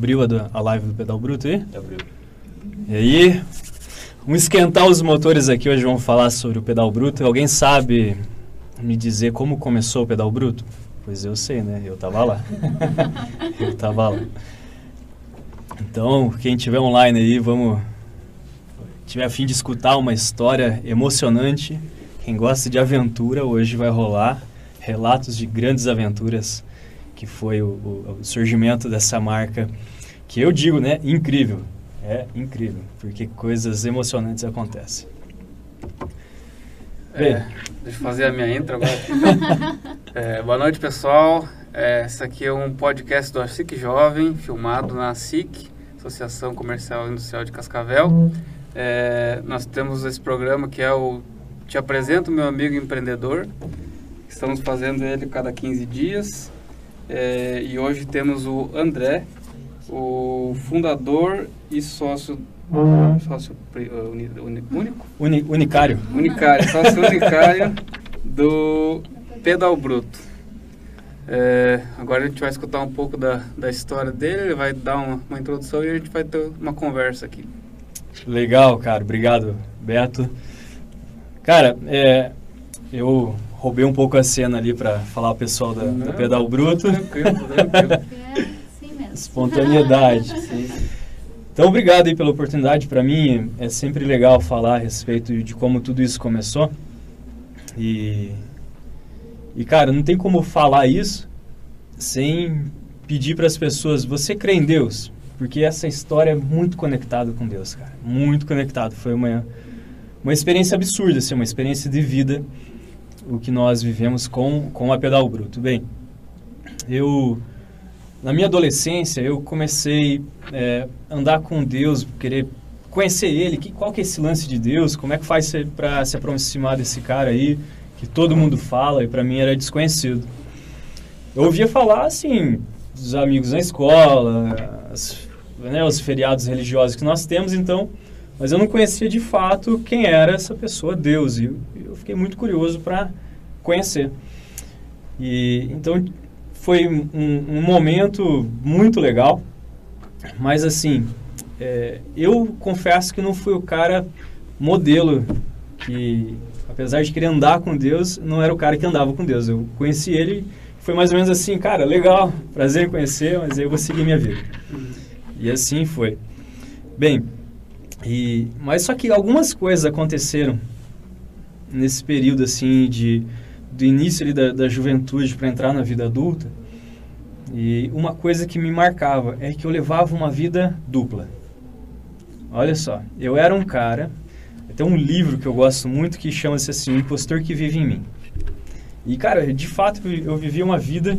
Abriu a, a live do Pedal Bruto aí? Abriu. E aí, vamos esquentar os motores aqui. Hoje vamos falar sobre o pedal bruto. Alguém sabe me dizer como começou o pedal bruto? Pois eu sei, né? Eu tava lá. eu tava lá. Então, quem tiver online aí, vamos. Tiver a fim de escutar uma história emocionante, quem gosta de aventura, hoje vai rolar relatos de grandes aventuras, que foi o, o- o surgimento dessa marca, que eu digo, né? Incrível. É incrível, porque coisas emocionantes acontecem. Bem. É, deixa eu fazer a minha intro agora. É, boa noite, pessoal. É, esse aqui é um podcast do SIC Jovem, filmado na SIC, Associação Comercial e Industrial de Cascavel. É, nós temos esse programa que é o Te Apresento Meu Amigo Empreendedor. Estamos fazendo ele cada 15 dias. É, e hoje temos o André, o fundador e sócio, sócio pri- uh, uni- uni- único Uni, unicário. Unicário, sócio unicário do Pedal Bruto. É, agora a gente vai escutar um pouco da, da história dele, ele vai dar uma, uma introdução e a gente vai ter uma conversa aqui. Legal, cara. Obrigado, Beto. Cara, é, eu roubei um pouco a cena ali para falar o pessoal da, Não, Pedal Bruto. Tranquilo, tranquilo. Espontaneidade. Então, obrigado aí pela oportunidade. Para mim é sempre legal falar a respeito de como tudo isso começou. E, e cara, não tem como falar isso sem pedir para as pessoas: você crê em Deus? Porque essa história é muito conectada com Deus, cara. Muito conectado. Foi uma, uma experiência absurda, assim, uma experiência de vida o que nós vivemos com, com a Pedal Bruto. Bem, eu na minha adolescência eu comecei é, andar com Deus, querer conhecer Ele, que, qual que é esse lance de Deus, como é que faz para se aproximar desse cara aí que todo mundo fala e para mim era desconhecido. Eu ouvia falar assim dos amigos na escola, as, né, os feriados religiosos que nós temos, então, mas eu não conhecia de fato quem era essa pessoa, Deus, e eu, eu fiquei muito curioso para conhecer. E então foi um, um momento muito legal, mas assim, é, eu confesso que não fui o cara modelo que, apesar de querer andar com Deus, não era o cara que andava com Deus. Eu conheci ele, foi mais ou menos assim, cara, legal, prazer em conhecer, mas eu vou seguir minha vida. E assim foi. Bem, e, mas só que algumas coisas aconteceram nesse período assim de do início ali da, da juventude para entrar na vida adulta. E uma coisa que me marcava é que eu levava uma vida dupla. Olha só, eu era um cara, tem um livro que eu gosto muito que chama-se assim, O Impostor que Vive em Mim. E, cara, de fato eu vivia uma vida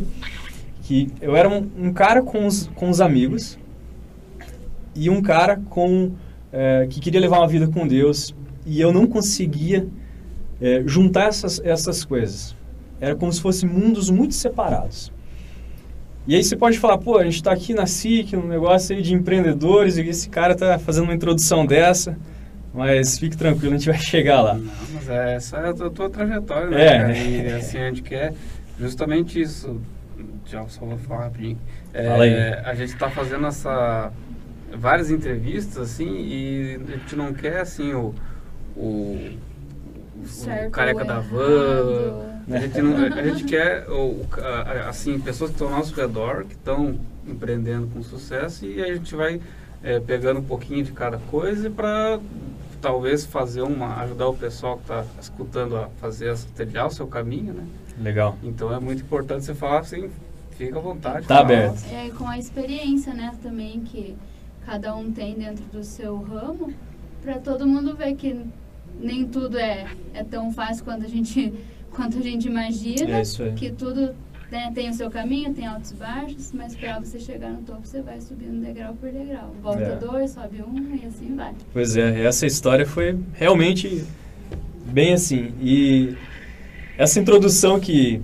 que eu era um, um cara com os, com os amigos e um cara com é, que queria levar uma vida com Deus e eu não conseguia é, juntar essas, essas coisas. Era como se fossem mundos muito separados. E aí você pode falar, pô, a gente está aqui na SIC, num negócio aí de empreendedores, e esse cara está fazendo uma introdução dessa, mas fique tranquilo, a gente vai chegar lá. Não, mas é, essa é a tua, trajetória, né? É. cara? E assim, a gente quer justamente isso. Já só vou falar rapidinho. É, Fala aí. A gente está fazendo essa várias entrevistas assim e a gente não quer assim o, o, o careca da van. A gente, não, a gente quer a- a- assim pessoas que estão ao nosso redor, que estão empreendendo com sucesso e a gente vai é, pegando um pouquinho de cada coisa para talvez fazer uma ajudar o pessoal que está escutando a fazer essa- trilhar o seu caminho, né? Legal. Então é muito importante você falar assim, fica à vontade. Tá fala. aberto. É com a experiência, né, também que cada um tem dentro do seu ramo, para todo mundo ver que nem tudo é, é tão fácil quanto a gente quanto a gente imagina, É isso aí. que tudo né, tem o seu caminho, tem altos e baixos, mas para você chegar no topo você vai subindo degrau por degrau. Volta É. dois, sobe um e assim vai. Pois é, essa história foi realmente bem assim. E essa introdução que,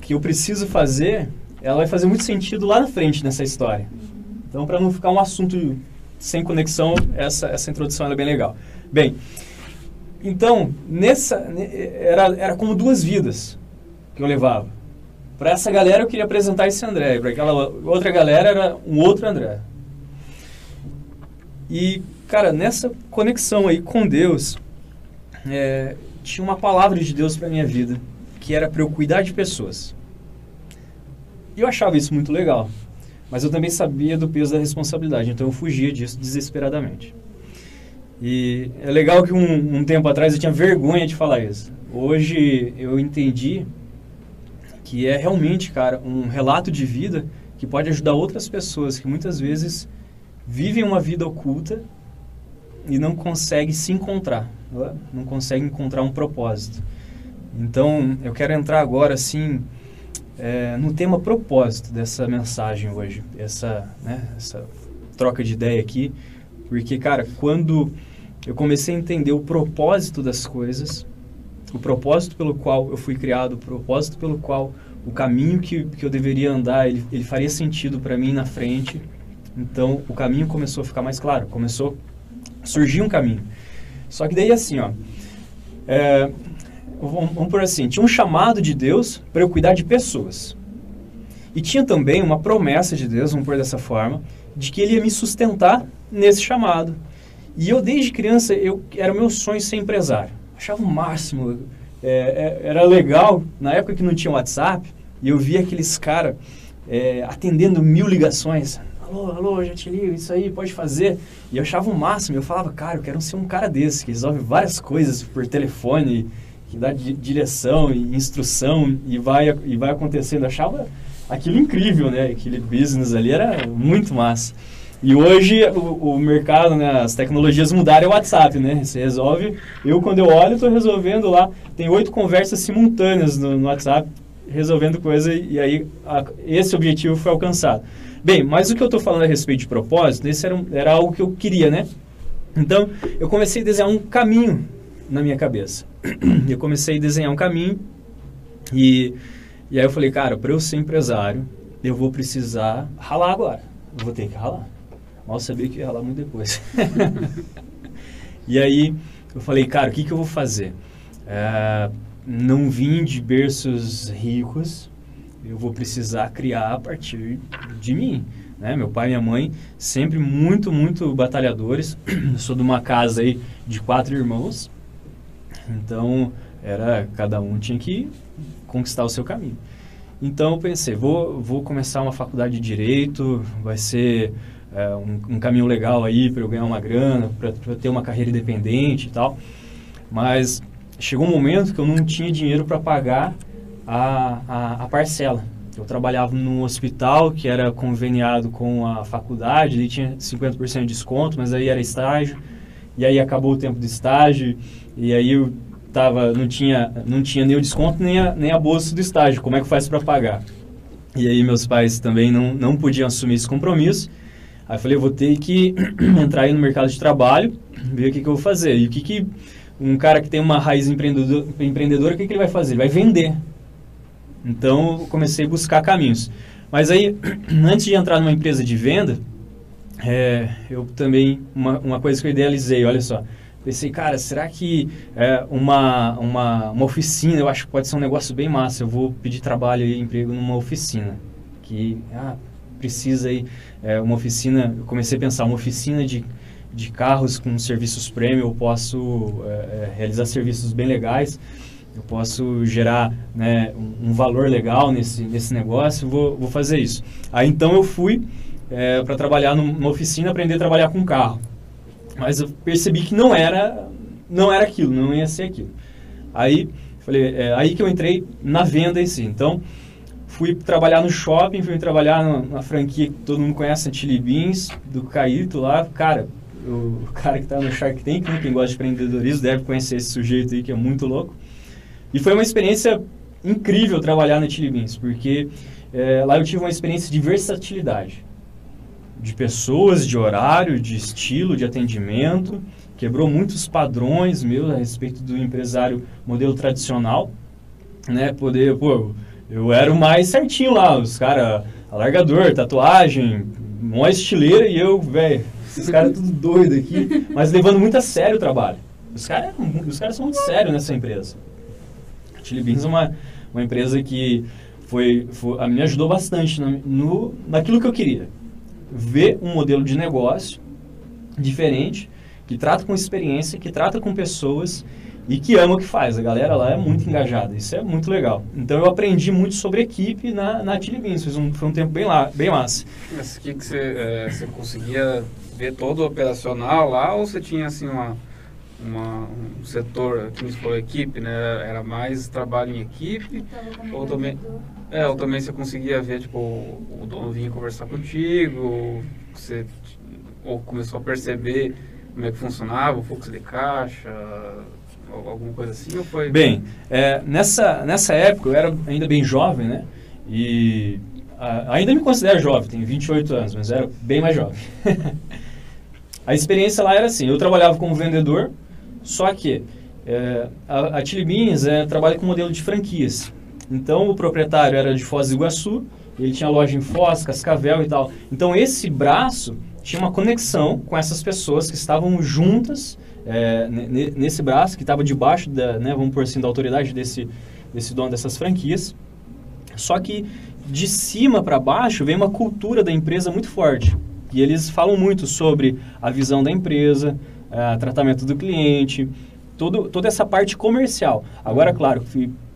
que eu preciso fazer, ela vai fazer muito sentido lá na frente nessa história. Então, para não ficar um assunto sem conexão, essa, essa introdução é bem legal. Bem, então, nessa ne- era, era como duas vidas que eu levava. Para essa galera eu queria apresentar esse André, para aquela outra galera era um outro André. E, cara, nessa conexão aí com Deus, é, tinha uma palavra de Deus para minha vida, que era para eu cuidar de pessoas. E eu achava isso muito legal, mas eu também sabia do peso da responsabilidade, então eu fugia disso desesperadamente. E é legal que um, um tempo atrás eu tinha vergonha de falar isso. Hoje eu entendi que é realmente, cara, um relato de vida que pode ajudar outras pessoas que muitas vezes vivem uma vida oculta e não conseguem se encontrar, é? não conseguem encontrar um propósito. Então, eu quero entrar agora, assim, é, no tema propósito dessa mensagem hoje, essa, né, essa troca de ideia aqui, porque, cara, quando eu comecei a entender o propósito das coisas, o propósito pelo qual eu fui criado, o propósito pelo qual o caminho que, que eu deveria andar, ele, ele faria sentido para mim na frente. Então, o caminho começou a ficar mais claro, começou a surgir um caminho. Só que daí, assim, ó, é, vamos, vamos por assim, tinha um chamado de Deus para eu cuidar de pessoas. E tinha também uma promessa de Deus, vamos por dessa forma, de que ele ia me sustentar nesse chamado. E eu, desde criança, eu era o meu sonho ser empresário. Achava o máximo. É, é, era legal, na época que não tinha WhatsApp, e eu via aqueles caras é, atendendo mil ligações. Alô, alô, já te ligo, isso aí, pode fazer. E eu achava o máximo. Eu falava, cara, eu quero ser um cara desse, que resolve várias coisas por telefone, que dá di direção e instrução e vai, e vai acontecendo. Eu achava aquilo incrível, né? Aquele business ali era muito massa. E hoje o, o, mercado, né, as tecnologias mudaram, é o WhatsApp, né? Você resolve. Eu, quando eu olho, estou resolvendo lá. Tem oito conversas simultâneas no, no, WhatsApp, resolvendo coisa, e aí a, esse objetivo foi alcançado. Bem, mas o que eu estou falando a respeito de propósito, esse era, era algo que eu queria, né? Então, eu comecei a desenhar um caminho na minha cabeça. eu comecei a desenhar um caminho e, e aí eu falei, cara, para eu ser empresário, eu vou precisar ralar agora. Eu vou ter que ralar. Mal sabia que ia ralar muito depois. e aí eu falei, cara, o que, que eu vou fazer? É, não vim de berços ricos, eu vou precisar criar a partir de mim. Né? Meu pai e minha mãe sempre muito, muito batalhadores. Sou de uma casa aí de quatro irmãos, então era cada um tinha que conquistar o seu caminho. Então eu pensei, vou, vou começar uma faculdade de direito, vai ser é, um, um, caminho legal aí para eu ganhar uma grana, para ter uma carreira independente e tal. Mas chegou um momento que eu não tinha dinheiro para pagar a, a, a, parcela. Eu trabalhava num hospital que era conveniado com a faculdade, e tinha 50% de desconto, mas aí era estágio. E aí acabou o tempo do estágio, e aí eu tava, não, tinha, não tinha nem o desconto nem a, nem a bolsa do estágio. Como é que faz para pagar? E aí meus pais também não, não podiam assumir esse compromisso. Aí falei, eu vou ter que entrar aí no mercado de trabalho, ver o que, que eu vou fazer. E o que, que um cara que tem uma raiz empreendedor, empreendedora, o que, que ele vai fazer? Ele vai vender. Então, eu comecei a buscar caminhos. Mas aí, antes de entrar numa empresa de venda, é, eu também, uma, uma coisa que eu idealizei, olha só, pensei, cara, será que é, uma, uma, uma oficina, eu acho que pode ser um negócio bem massa, eu vou pedir trabalho e emprego numa oficina, que, ah, precisa aí é, uma oficina, eu comecei a pensar, uma oficina de, de carros com serviços premium, eu posso é, é, realizar serviços bem legais, eu posso gerar né, um, um, valor legal nesse, nesse negócio, vou, vou fazer isso. Aí então eu fui é, para trabalhar numa oficina, aprender a trabalhar com carro. Mas eu percebi que não era, não era aquilo, não ia ser aquilo. Aí, falei, é, aí que eu entrei na venda em si. Então, fui trabalhar no shopping, fui trabalhar na, na franquia que todo mundo conhece, Chili Beans, do Caíto lá. Cara, o, cara que está no Shark Tank, né, quem gosta de empreendedorismo deve conhecer esse sujeito aí que é muito louco. E foi uma experiência incrível trabalhar na Chili Beans, porque é, lá eu tive uma experiência de versatilidade. De pessoas, de horário, de estilo, de atendimento. Quebrou muitos padrões meus a respeito do empresário modelo tradicional. Né, poder, pô, eu era o mais certinho lá, os caras, alargador, tatuagem, mó estileira e eu, velho, esses caras tudo doido aqui, mas levando muito a sério o trabalho. Os caras os cara são muito sérios nessa empresa. A Chili Beans é uma, uma empresa que foi, foi, me ajudou bastante no, no, naquilo que eu queria. Ver um modelo de negócio diferente, que trata com experiência, que trata com pessoas e que ama o que faz. A galera lá é muito engajada, isso é muito legal. Então eu aprendi muito sobre equipe na, na Chili Beans, foi um, foi um tempo bem, lá, bem massa. Mas que, que você, é, você conseguia ver todo o operacional lá ou você tinha assim uma, uma um setor, que você falou, equipe, né? Era mais trabalho em equipe? Ou também, é, ou também você conseguia ver, tipo, o dono vinha conversar contigo, você ou começou a perceber como é que funcionava o fluxo de caixa, alguma coisa assim? Ou foi... Bem, é, nessa, nessa época eu era ainda bem jovem, né? E a, ainda me considero jovem, tenho 28 anos, mas era bem mais jovem. a experiência lá era assim, eu trabalhava como vendedor, só que é, a, a Chili Beans é, trabalha com modelo de franquias. Então o proprietário era de Foz do Iguaçu, ele tinha loja em Foz, Cascavel e tal. Então esse braço tinha uma conexão com essas pessoas que estavam juntas é, nesse braço, que estava debaixo da, né, vamos por assim, da autoridade desse, desse dono dessas franquias. Só que de cima para baixo vem uma cultura da empresa muito forte. E eles falam muito sobre a visão da empresa, é, tratamento do cliente, todo, toda essa parte comercial. Agora, claro,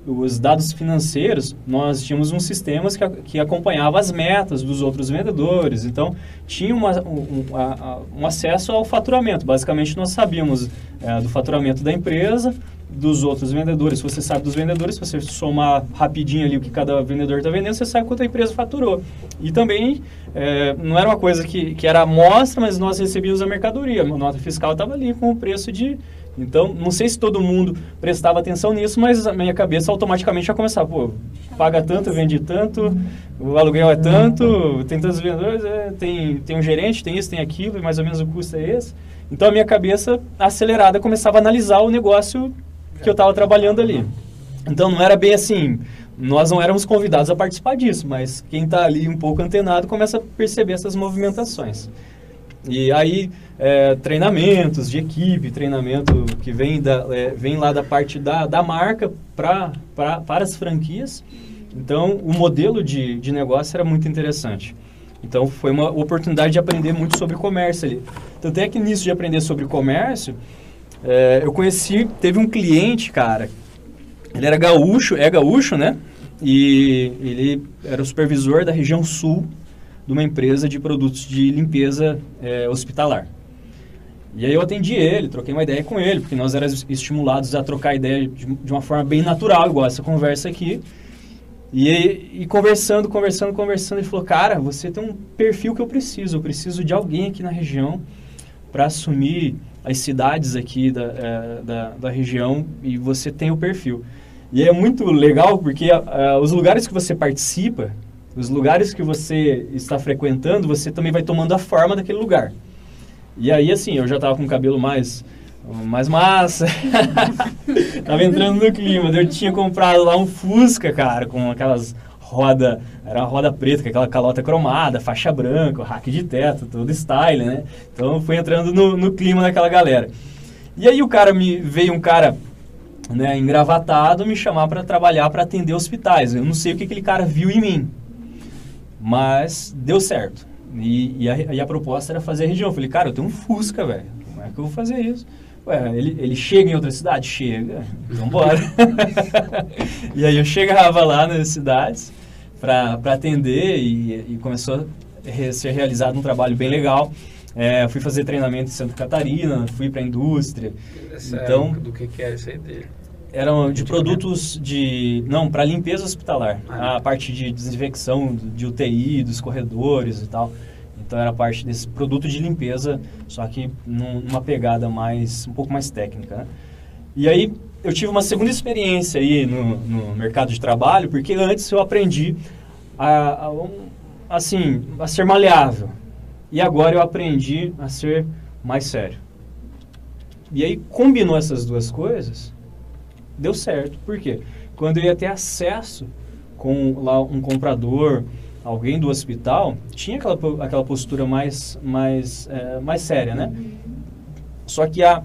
os dados financeiros, nós tínhamos um sistema que, que acompanhava as metas dos outros vendedores. Então, tinha uma, um, um, um, acesso ao faturamento. Basicamente, nós sabíamos é, do faturamento da empresa, dos outros vendedores. Se você sabe dos vendedores, se você somar rapidinho ali o que cada vendedor está vendendo, você sabe quanto a empresa faturou. E também, é, não era uma coisa que, que era amostra, mas nós recebíamos a mercadoria. A nota fiscal estava ali com o preço de então, não sei se todo mundo prestava atenção nisso, mas a minha cabeça automaticamente já começava, pô, paga tanto, vende tanto, o aluguel é tanto, tem tantos vendedores, é, tem, tem um gerente, tem isso, tem aquilo, e mais ou menos o custo é esse. Então, a minha cabeça acelerada começava a analisar o negócio que eu estava trabalhando ali. Então, não era bem assim, nós não éramos convidados a participar disso, mas quem está ali um pouco antenado começa a perceber essas movimentações. E aí, é, treinamentos de equipe, treinamento que vem, da, é, vem lá da parte da, da marca pra, pra, para as franquias. Então, o modelo de, de negócio era muito interessante. Então, foi uma oportunidade de aprender muito sobre comércio ali. Tanto é que nisso de aprender sobre comércio, é, eu conheci, teve um cliente, cara, ele era gaúcho, é gaúcho, né? E ele era o supervisor da região sul de uma empresa de produtos de limpeza é, hospitalar. E aí eu atendi ele, troquei uma ideia com ele, porque nós éramos estimulados a trocar ideia de, de uma forma bem natural, igual essa conversa aqui. E, e, conversando, conversando, conversando, ele falou, cara, você tem um perfil que eu preciso, eu preciso de alguém aqui na região para assumir as cidades aqui da, é, da, da, região e você tem o perfil. E é muito legal porque uh, os lugares que você participa, os lugares que você está frequentando, você também vai tomando a forma daquele lugar. E aí, assim, eu já tava com o cabelo mais, mais massa. tava entrando no clima. Eu tinha comprado lá um Fusca, cara, com aquelas roda, era uma roda preta, com aquela calota cromada, faixa branca, rack de teto, todo style, né? Então fui entrando no, no clima daquela galera. E aí o cara me veio um cara né, engravatado me chamar para trabalhar para atender hospitais. Eu não sei o que aquele cara viu em mim. Mas deu certo. E, e, a, e, a, proposta era fazer a região. Eu falei, cara, eu tenho um Fusca, velho. Como é que eu vou fazer isso? Ué, ele, ele chega em outra cidade? Chega. Então bora. e aí eu chegava lá nas cidades para atender e, e começou a ser realizado um trabalho bem legal. É, fui fazer treinamento em Santa Catarina, fui para a indústria. então, do que, que é isso aí dele? Eram de produtos de não para limpeza hospitalar. Ah. a parte de desinfecção de UTI dos corredores e tal. Então era parte desse produto de limpeza só que numa pegada mais um pouco mais técnica né? e aí eu tive uma segunda experiência aí no, no mercado de trabalho porque antes eu aprendi a, a assim a ser maleável. E agora eu aprendi a ser mais sério. E aí combinou essas duas coisas deu certo. Por quê? Quando eu ia ter acesso com lá um comprador, alguém do hospital, tinha aquela, aquela postura mais, mais, é, mais séria, né? Só que a,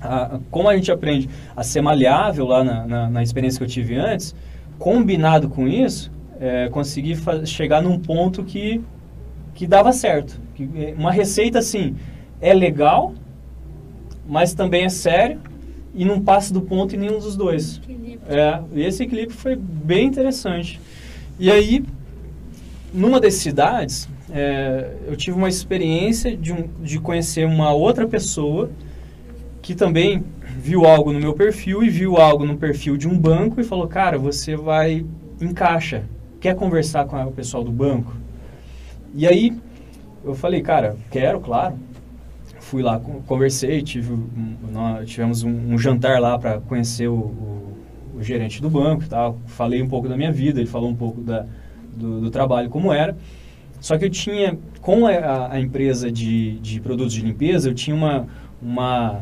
a, como a gente aprende a ser maleável lá na, na, na experiência que eu tive antes, combinado com isso, é, consegui chegar num ponto que, que dava certo. Que, uma receita assim, é legal, mas também é sério e não passa do ponto em nenhum dos dois. Equilíbrio. É, esse equilíbrio foi bem interessante. E aí, numa das cidades, é, eu tive uma experiência de, um, de conhecer uma outra pessoa que também viu algo no meu perfil e viu algo no perfil de um banco e falou, cara, você vai, encaixa, quer conversar com o pessoal do banco? E aí, eu falei, cara, quero, claro. Fui lá, con- conversei, tive, nós tivemos um, um jantar lá para conhecer o, o- o gerente do banco e tal. Falei um pouco da minha vida, ele falou um pouco da, do, do trabalho, como era. Só que eu tinha, com a, a empresa de, de produtos de limpeza, eu tinha uma, uma,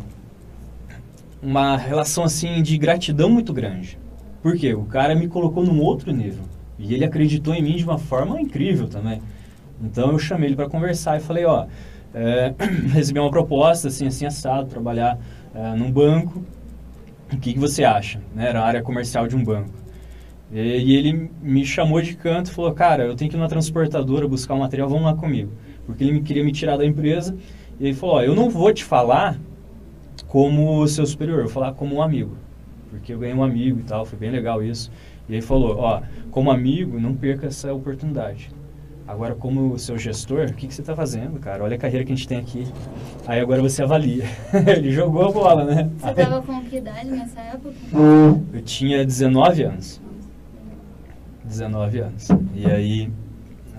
uma relação assim de gratidão muito grande. Por quê? O cara me colocou num outro nível. E ele acreditou em mim de uma forma incrível também. Então eu chamei ele para conversar e falei, ó, é, recebi uma proposta assim, assim assado, trabalhar é, num banco. O que, que você acha? Né? Era a área comercial de um banco. E, e ele me chamou de canto e falou, cara, eu tenho que ir na transportadora buscar um material, vamos lá comigo. Porque ele me queria me tirar da empresa. E ele falou, ó, eu não vou te falar como seu superior, eu vou falar como um amigo. Porque eu ganhei um amigo e tal, foi bem legal isso. E ele falou, ó, como amigo, não perca essa oportunidade. Agora, como seu gestor, o que, que você está fazendo, cara? Olha a carreira que a gente tem aqui. Aí agora você avalia. ele jogou a bola, né? Você tava com que idade nessa época? Eu tinha 19 anos. 19 anos. E aí,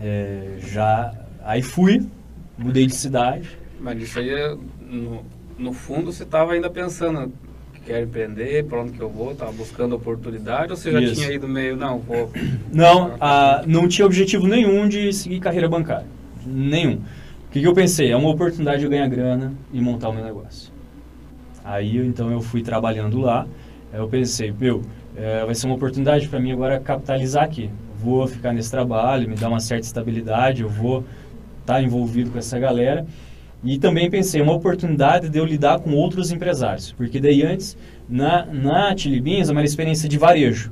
é, já... Aí fui, mudei de cidade. Mas isso aí, é, no, no fundo, você estava ainda pensando quer empreender, para onde que eu vou, estava buscando oportunidade, ou você já Isso. tinha ido meio, não, vou... Não, a, não tinha objetivo nenhum de seguir carreira bancária. Nenhum. O que, que eu pensei? É uma oportunidade de ganhar grana e montar o meu negócio. Aí, então, eu fui trabalhando lá. Eu pensei, meu, é, vai ser uma oportunidade para mim agora capitalizar aqui. Vou ficar nesse trabalho, me dar uma certa estabilidade, eu vou estar envolvido com essa galera. E também pensei, uma oportunidade de eu lidar com outros empresários. Porque daí antes, na, na Chili Beans, é uma experiência de varejo.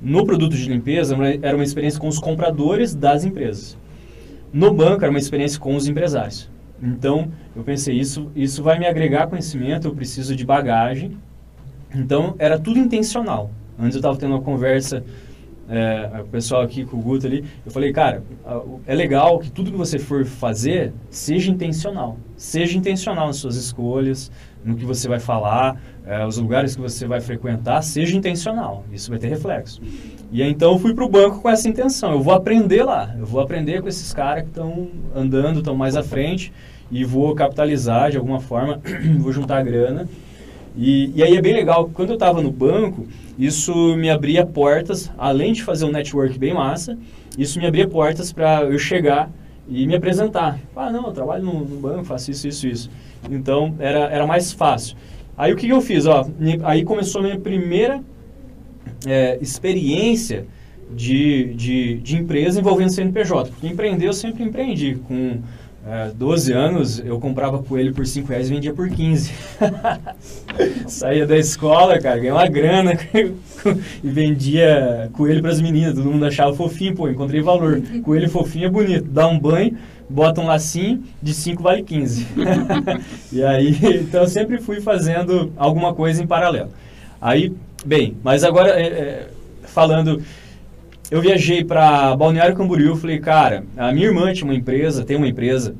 No produto de limpeza, era uma experiência com os compradores das empresas. No banco, era uma experiência com os empresários. Então, eu pensei, isso, isso vai me agregar conhecimento, eu preciso de bagagem. Então, era tudo intencional. Antes eu estava tendo uma conversa é, o pessoal aqui com o Guto ali, eu falei, cara, é legal que tudo que você for fazer seja intencional. Seja intencional nas suas escolhas, no que você vai falar, é, os lugares que você vai frequentar, seja intencional. Isso vai ter reflexo. E aí, então eu fui para o banco com essa intenção. Eu vou aprender lá, eu vou aprender com esses caras que estão andando, estão mais à frente e vou capitalizar de alguma forma, vou juntar grana. E, e aí é bem legal, quando eu estava no banco, isso me abria portas, além de fazer um network bem massa, isso me abria portas para eu chegar e me apresentar. Ah, não, eu trabalho no, no banco, faço isso, isso, isso. Então, era, era mais fácil. Aí o que, que eu fiz? Ó, aí começou a minha primeira é, experiência de, de, de empresa envolvendo CNPJ. Porque empreender eu sempre empreendi. Com é, 12 anos eu comprava coelho por 5 reais e vendia por 15. Saía da escola, cara, ganhava uma grana e vendia coelho para as meninas. Todo mundo achava fofinho, pô, encontrei valor. Coelho fofinho é bonito. Dá um banho, bota um lacinho, de 5 vale 15. e aí, então eu sempre fui fazendo alguma coisa em paralelo. Aí, bem, mas agora é, é, falando, eu viajei para Balneário Camboriú, falei, cara, a minha irmã tinha uma empresa, tem uma empresa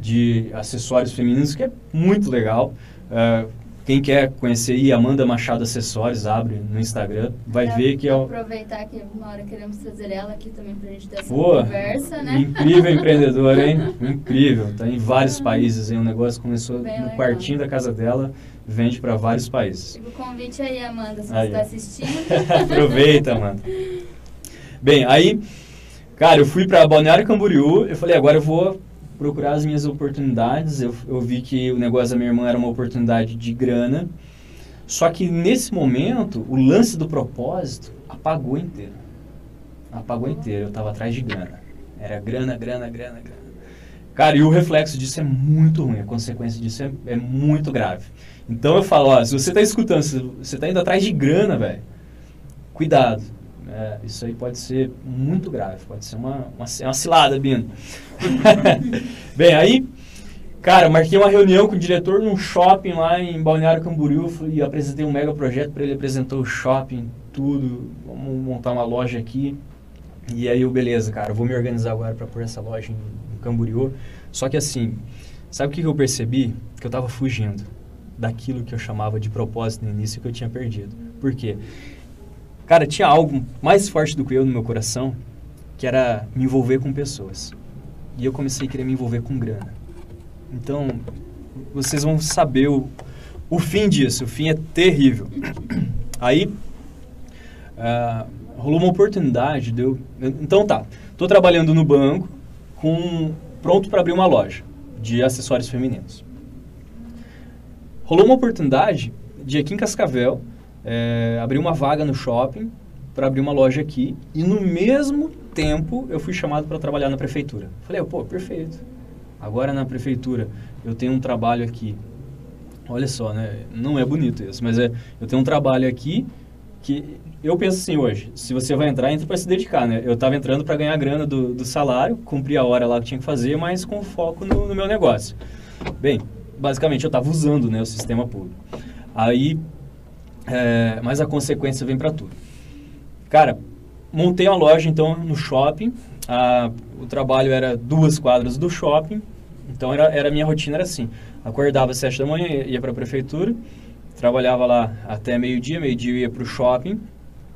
de acessórios femininos que é muito legal. É, quem quer conhecer aí, Amanda Machado Acessórios, abre no Instagram, vai Pra ver que é o Aproveitar que uma hora queremos trazer ela aqui também pra gente ter essa Pô, conversa, né? incrível empreendedora, hein? Incrível. Tá em vários países, hein? O negócio começou Bem no legal. quartinho da casa dela, vende para vários países. Fica o convite aí, Amanda, se Aí, você ó. tá assistindo. Aproveita, mano. Bem, aí, cara, eu fui para Balneário Camboriú, eu falei, agora eu vou procurar as minhas oportunidades. Eu, eu vi que o negócio da minha irmã era uma oportunidade de grana. Só que nesse momento, o lance do propósito apagou inteiro. Apagou inteiro. Eu tava atrás de grana. Era grana, grana, grana, grana. Cara, e o reflexo disso é muito ruim. A consequência disso é, é muito grave. Então eu falo, ó, se você tá escutando, se você tá indo atrás de grana, velho, cuidado. É, isso aí pode ser muito grave, pode ser uma, uma, uma cilada, Bino. Bem, aí Cara, marquei uma reunião com o diretor num shopping lá em Balneário Camboriú e apresentei um mega projeto para ele, apresentou o shopping, tudo, vamos montar uma loja aqui. E aí eu, beleza, cara, vou me organizar agora para pôr essa loja em, em Camboriú. Só que assim, sabe o que eu percebi? Que eu tava fugindo daquilo que eu chamava de propósito no início que eu tinha perdido. Por quê? Cara, tinha algo mais forte do que eu no meu coração, que era me envolver com pessoas. E eu comecei a querer me envolver com grana. Então, vocês vão saber o, o fim disso. O fim é terrível. Aí, ah, rolou uma oportunidade de eu... Então tá, tô trabalhando no banco, com pronto para abrir uma loja de acessórios femininos. Rolou uma oportunidade de aqui em Cascavel eh, abrir uma vaga no shopping para abrir uma loja aqui e no mesmo tempo eu fui chamado para trabalhar na prefeitura. Falei, pô, perfeito. Agora na prefeitura eu tenho um trabalho aqui. Olha só, né? Não é bonito isso, mas é, eu tenho um trabalho aqui que eu penso assim hoje, se você vai entrar, entra para se dedicar, né? Eu estava entrando para ganhar grana do, do salário, cumprir a hora lá que tinha que fazer, mas com foco no, no meu negócio. Bem, basicamente eu estava usando né, o sistema público. Aí, é, mas a consequência vem para tudo. Cara, montei uma loja então no shopping. A, o trabalho era duas quadras do shopping. Então era, era a minha rotina era assim. Acordava às sete da manhã, ia para a prefeitura, trabalhava lá até meio-dia, meio-dia ia para o shopping.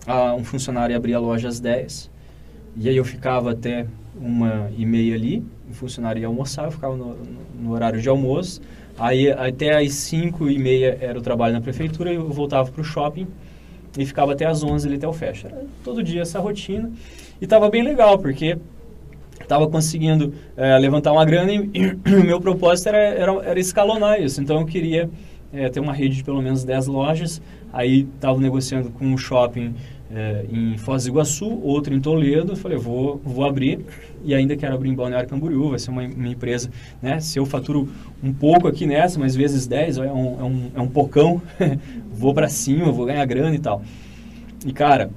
Ah, um funcionário abria a loja às 10. E aí eu ficava até uma e meia ali. O funcionário ia almoçar, eu ficava no, no, no horário de almoço. Aí até às cinco e meia era o trabalho na prefeitura, eu voltava para o shopping e ficava até às 11 ali até o fecha. Era todo dia essa rotina. E estava bem legal, porque estava conseguindo é, levantar uma grana e, e, o meu propósito era, era, era, escalonar isso. Então eu queria é, ter uma rede de pelo menos 10 lojas. Aí estava negociando com um shopping é, em Foz do Iguaçu, outro em Toledo. Falei, vou, vou abrir e ainda quero abrir em Balneário Camboriú. Vai ser uma, uma empresa, né? Se eu faturo um pouco aqui nessa, mas vezes 10, é um, é um, é um pocão. vou para cima, vou ganhar grana e tal. E cara,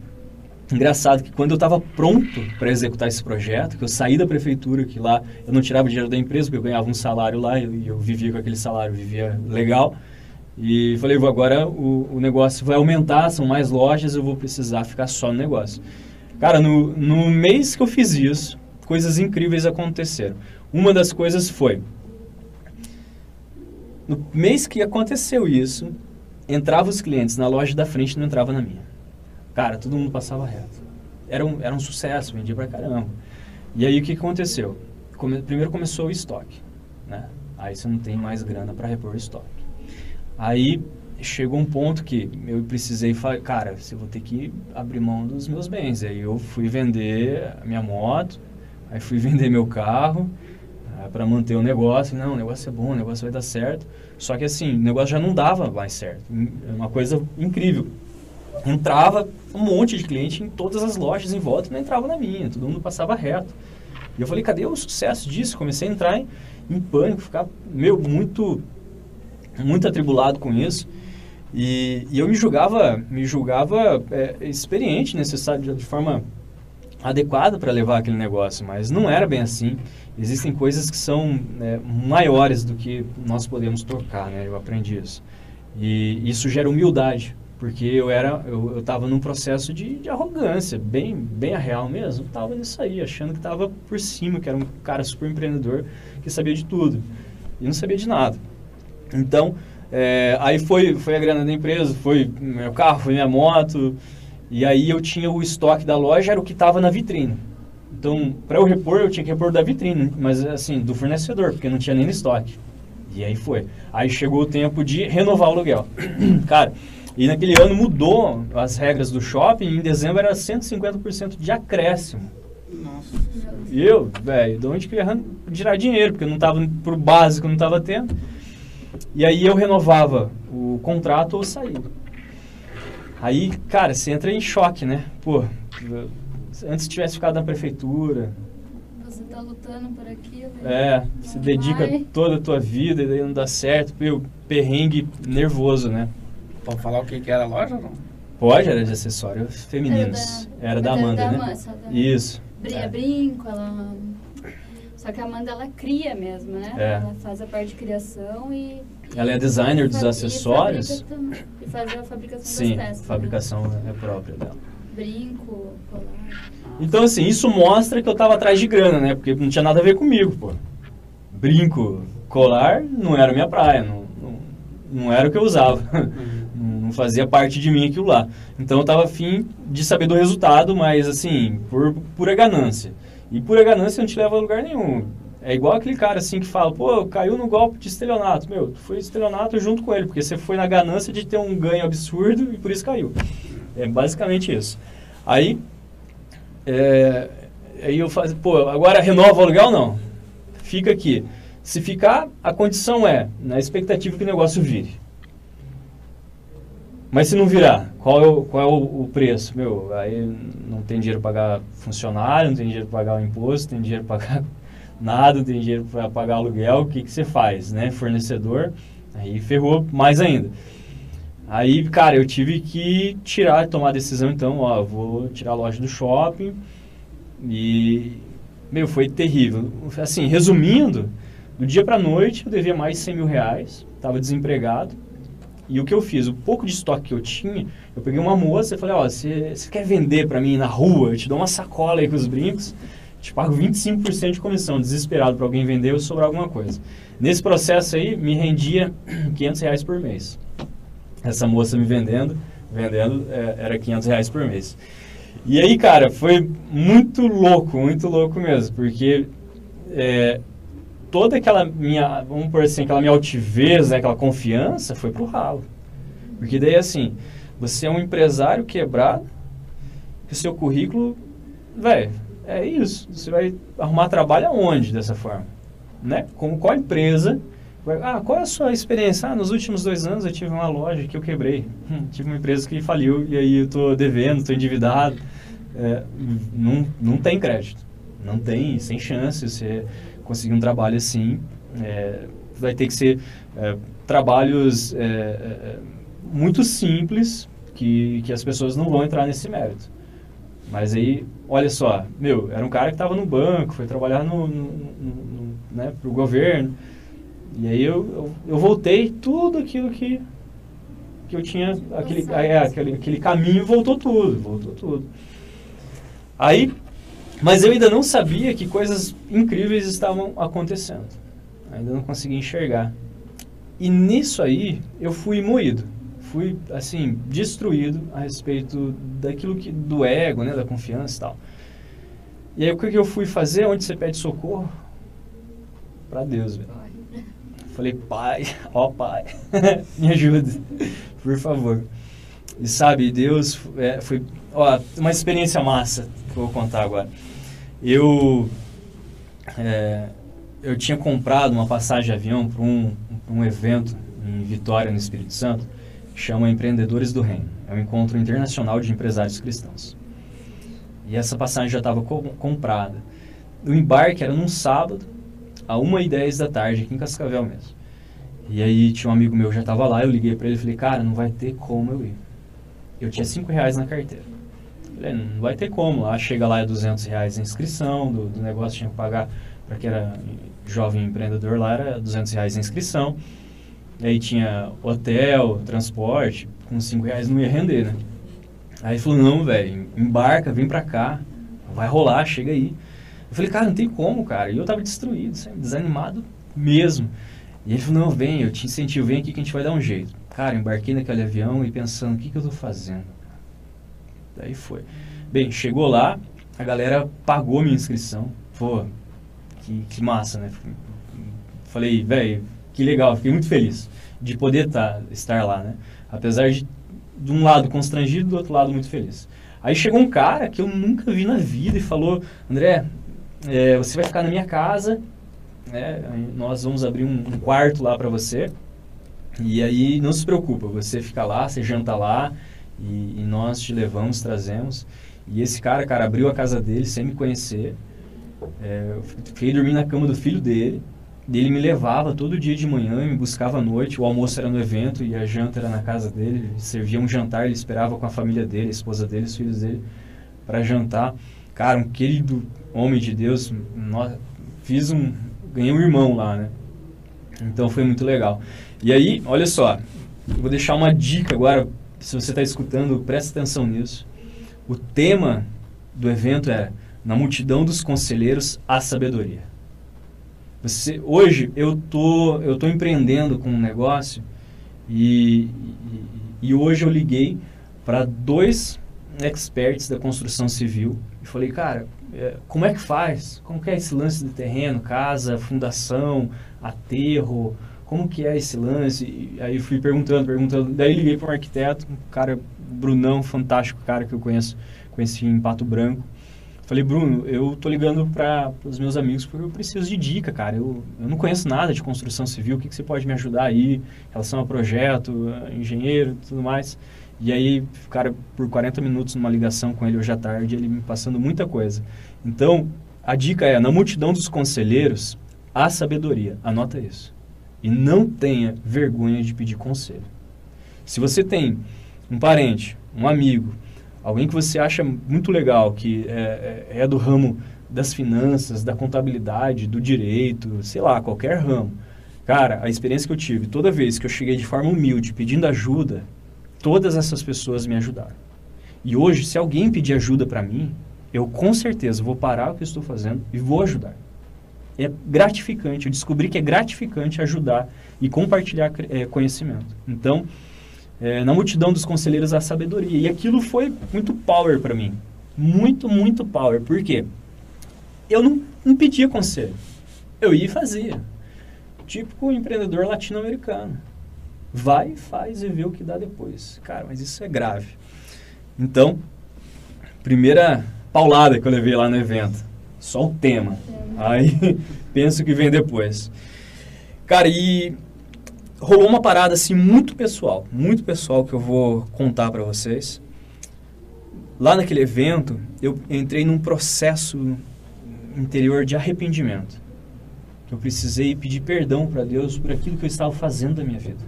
engraçado que quando eu estava pronto para executar esse projeto, que eu saí da prefeitura, que lá eu não tirava dinheiro da empresa, porque eu ganhava um salário lá e eu, eu vivia com aquele salário, vivia legal. E falei, vou agora o, o negócio vai aumentar, são mais lojas, eu vou precisar ficar só no negócio. Cara, no, no mês que eu fiz isso, coisas incríveis aconteceram. Uma das coisas foi, no mês que aconteceu isso, entrava os clientes na loja da frente não entrava na minha. Cara, todo mundo passava reto. Era um, era um sucesso, vendia pra caramba. E aí o que aconteceu? Come, primeiro começou o estoque, né? Aí você não tem mais grana para repor o estoque. Aí chegou um ponto que eu precisei, cara, você vou ter que abrir mão dos meus bens. Aí eu fui vender a minha moto, aí fui vender meu carro uh, para manter o negócio. Não, o negócio é bom, o negócio vai dar certo. Só que assim, o negócio já não dava mais certo. É uma coisa incrível. Entrava um monte de cliente em todas as lojas em volta não entrava na minha, todo mundo passava reto. E eu falei, cadê o sucesso disso? Comecei a entrar em, em pânico, ficar, meu, muito, muito atribulado com isso. E, e eu me julgava, me julgava é, experiente, necessário, de, forma adequada para levar aquele negócio, mas não era bem assim. Existem coisas que são é, maiores do que nós podemos tocar, né? Eu aprendi isso. E isso gera humildade, porque eu era eu estava num processo de, de, arrogância, bem bem a real mesmo. Estava nisso aí, achando que estava por cima, que era um cara super empreendedor que sabia de tudo e não sabia de nada. Então é, aí foi foi a grana da empresa, foi meu carro, foi minha moto e aí eu tinha o estoque da loja era o que estava na vitrine. Então, para eu repor, eu tinha que repor da vitrine, mas assim, do fornecedor, porque não tinha nem no estoque. E aí foi. Aí chegou o tempo de renovar o aluguel. Cara, e naquele ano mudou as regras do shopping, em dezembro era 150% de acréscimo. Nossa. E eu, velho, de onde que eu ia tirar dinheiro? Porque eu não tava, pro básico, não tava tendo. E aí eu renovava o contrato ou saía. Aí, cara, você entra em choque, né? Pô, antes tivesse ficado na prefeitura. Você tá lutando por aquilo. É, se dedica vai. toda a tua vida e daí não dá certo. Meu, perrengue nervoso, né? Pode falar o que, que era a loja ou não? Pode, era de acessórios femininos. Era da, Era Amanda, da né? Da- Isso. Brin- É. Brinco, ela. Só que a Amanda, ela cria mesmo, né? É. Ela faz a parte de criação e... Ela é designer dos acessórios. E, e faz a fabricação Sim, das peças. a fabricação é própria dela. Né? Brinco, colar. Então, assim, isso mostra que eu tava atrás de grana, né? Porque não tinha nada a ver comigo, pô. Brinco, colar, não era minha praia, não, não, não era o que eu usava. Não fazia parte de mim aquilo lá. Então eu tava afim de saber do resultado, mas assim, por pura ganância. E pura ganância não te leva a lugar nenhum. É igual aquele cara assim que fala, pô, caiu no golpe de estelionato. Meu, tu foi estelionato junto com ele, porque você foi na ganância de ter um ganho absurdo e por isso caiu. É basicamente isso. Aí, é, aí eu faço, pô, agora renova o aluguel não? Fica aqui. Se ficar, a condição é, na expectativa que o negócio vire. Mas se não virar, qual é o, qual é o, o preço? Meu, aí não tem dinheiro para pagar funcionário, não tem dinheiro para pagar o imposto, não tem dinheiro para pagar nada, não tem dinheiro para pagar aluguel, o que, que você faz, né? Fornecedor, aí ferrou mais ainda. Aí, cara, eu tive que tirar, tomar a decisão, então, ó, vou tirar a loja do shopping e, meu, foi terrível. Assim, resumindo, do dia pra noite eu devia mais de 100 mil reais, tava desempregado, e o que eu fiz? O pouco de estoque que eu tinha, eu peguei uma moça e falei, ó, você quer vender pra mim na rua? Eu te dou uma sacola aí com os brincos, te pago 25% de comissão, desesperado pra alguém vender ou sobrar alguma coisa. Nesse processo aí, me rendia 500 reais por mês. Essa moça me vendendo, vendendo, é, era 500 reais por mês. E aí, cara, foi muito louco, muito louco mesmo, porque é, toda aquela minha, vamos por assim, aquela minha altivez, né, aquela confiança foi pro ralo. Porque daí, assim, você é um empresário quebrado, que o seu currículo, velho, é isso. Você vai arrumar trabalho aonde dessa forma? Né? Com qual empresa? Ah, qual é a sua experiência? Ah, nos últimos dois anos eu tive uma loja que eu quebrei. Hum, tive uma empresa que faliu e aí eu tô devendo, tô endividado. É, não, não tem crédito. Não tem, sem chance. Você conseguir um trabalho assim, é, vai ter que ser é, trabalhos é, é, muito simples que, que as pessoas não vão entrar nesse mérito. Mas aí, olha só, meu, era um cara que estava no banco, foi trabalhar no, no, no, né, pro governo. E aí eu, eu, eu voltei tudo aquilo que, que eu tinha, aquele, é, aquele, aquele caminho voltou tudo, voltou tudo. Aí, mas eu ainda não sabia que coisas incríveis estavam acontecendo. Ainda não conseguia enxergar. E nisso aí, eu fui moído. Fui, assim, destruído a respeito daquilo que, do ego, né, da confiança e tal. E aí, o que eu fui fazer? Onde você pede socorro? Pra Deus, velho. Falei, pai, ó pai, me ajuda, por favor. E sabe, Deus é, foi ó, uma experiência massa que eu vou contar agora. Eu, é, eu tinha comprado uma passagem de avião para um, um evento em Vitória, no Espírito Santo, que chama Empreendedores do Reino. É um encontro internacional de empresários cristãos. E essa passagem já estava co comprada. O embarque era num sábado, a 1h10 da tarde, aqui em Cascavel mesmo. E aí tinha um amigo meu que já estava lá, eu liguei para ele e falei, cara, não vai ter como eu ir. Eu tinha 5 reais na carteira. Falei, não vai ter como, lá chega lá é 200 reais a inscrição, do, do negócio tinha que pagar, para quem era jovem empreendedor lá era 200 reais a inscrição. Aí tinha hotel, transporte, com 5 reais não ia render, né? Aí falou, não, velho, embarca, vem pra cá, vai rolar, chega aí. Eu falei, cara, não tem como, cara. E eu tava destruído, desanimado mesmo. E ele falou, não, vem, eu te incentivo, vem aqui que a gente vai dar um jeito. Cara, embarquei naquele avião e pensando, o que, que eu tô fazendo? Daí foi. Bem, chegou lá, a galera pagou minha inscrição. Pô, que, que massa, né? Falei, velho, que legal, fiquei muito feliz de poder tá, estar lá, né? Apesar de, de um lado constrangido, do outro lado muito feliz. Aí chegou um cara que eu nunca vi na vida e falou, André, é, você vai ficar na minha casa, né? nós vamos abrir um, um quarto lá para você. E aí não se preocupa, você fica lá, você janta lá e, e, nós te levamos, trazemos. E esse cara, cara, abriu a casa dele sem me conhecer. É, eu fiquei dormindo na cama do filho dele. Ele me levava todo dia de manhã e me buscava à noite. O almoço era no evento e a janta era na casa dele. Ele servia um jantar, ele esperava com a família dele, a esposa dele, os filhos dele, para jantar. Cara, um querido homem de Deus, nós, fiz um, ganhei um irmão lá, né? Então foi muito legal. E aí, olha só, eu vou deixar uma dica agora, se você está escutando, presta atenção nisso. O tema do evento é Na multidão dos conselheiros, a sabedoria. Você, hoje eu tô, eu tô empreendendo com um negócio e, e, e hoje eu liguei para dois experts da construção civil e falei, cara, é, como é que faz? Como que é esse lance de terreno, casa, fundação, aterro? Como que é esse lance? E aí fui perguntando, perguntando. Daí liguei para um arquiteto, um cara, Brunão, fantástico cara que eu conheço, conheci em Pato Branco. Falei, Bruno, eu tô ligando para os meus amigos porque eu preciso de dica, cara. Eu, eu não conheço nada de construção civil, o que, que você pode me ajudar aí em relação ao projeto, engenheiro tudo mais. E aí, cara, por 40 minutos numa ligação com ele hoje à tarde, ele me passando muita coisa. Então, a dica é, na multidão dos conselheiros, há sabedoria. Anota isso. E não tenha vergonha de pedir conselho. Se você tem um parente, um amigo, alguém que você acha muito legal, que é, é, é do ramo das finanças, da contabilidade, do direito, sei lá, qualquer ramo. Cara, a experiência que eu tive, toda vez que eu cheguei de forma humilde pedindo ajuda, todas essas pessoas me ajudaram. E hoje, se alguém pedir ajuda para mim, eu com certeza vou parar o que estou fazendo e vou ajudar. É gratificante, eu descobri que é gratificante ajudar e compartilhar é, conhecimento. Então, é, na multidão dos conselheiros, a sabedoria. E aquilo foi muito power para mim. Muito, muito power. Por quê? Eu não, não pedia conselho. Eu ia e fazia. Típico empreendedor latino-americano. Vai, faz e vê o que dá depois. Cara, mas isso é grave. Então, primeira paulada que eu levei lá no evento. Só o tema. Aí penso que vem depois. Cara, e rolou uma parada assim muito pessoal, muito pessoal que eu vou contar para vocês. Lá naquele evento, eu entrei num processo interior de arrependimento. Que eu precisei pedir perdão para Deus por aquilo que eu estava fazendo da minha vida.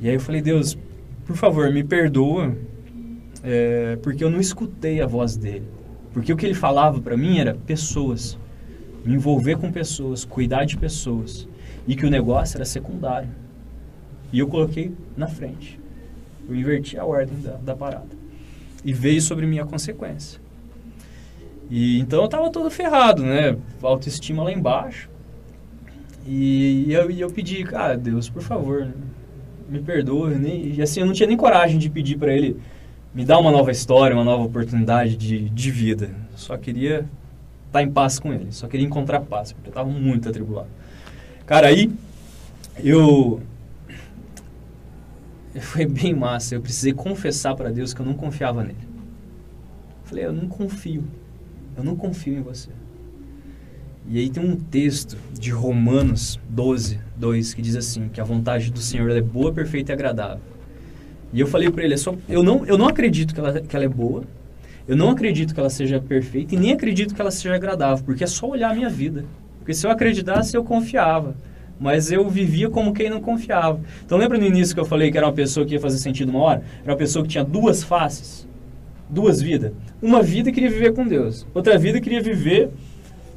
E aí eu falei, Deus, por favor, me perdoa, é, porque eu não escutei a voz dele. Porque o que ele falava para mim era pessoas, me envolver com pessoas, cuidar de pessoas, e que o negócio era secundário. E eu coloquei na frente. Eu inverti a ordem da, da parada. E veio sobre mim a consequência. E então eu estava todo ferrado, né? Autoestima lá embaixo. E, e eu, e eu pedi, cara, Deus, por favor, me perdoe. Nem, e assim, eu não tinha nem coragem de pedir para ele me dar uma nova história, uma nova oportunidade de, de vida. Só queria estar tá em paz com ele. Só queria encontrar paz, porque eu estava muito atribulado. Cara, aí eu. Foi bem massa. Eu precisei confessar para Deus que eu não confiava nele. Falei, eu não confio. Eu não confio em você. E aí tem um texto de Romanos 12, 2, que diz assim, que a vontade do Senhor é boa, perfeita e agradável. E eu falei para ele, é só, eu, não, eu não acredito que ela, que ela é boa, eu não acredito que ela seja perfeita e nem acredito que ela seja agradável, porque é só olhar a minha vida. Porque se eu acreditasse, eu confiava. Mas eu vivia como quem não confiava. Então lembra no início que eu falei que era uma pessoa que ia fazer sentido uma hora? Era uma pessoa que tinha duas faces, duas vidas. Uma vida queria viver com Deus, outra vida queria viver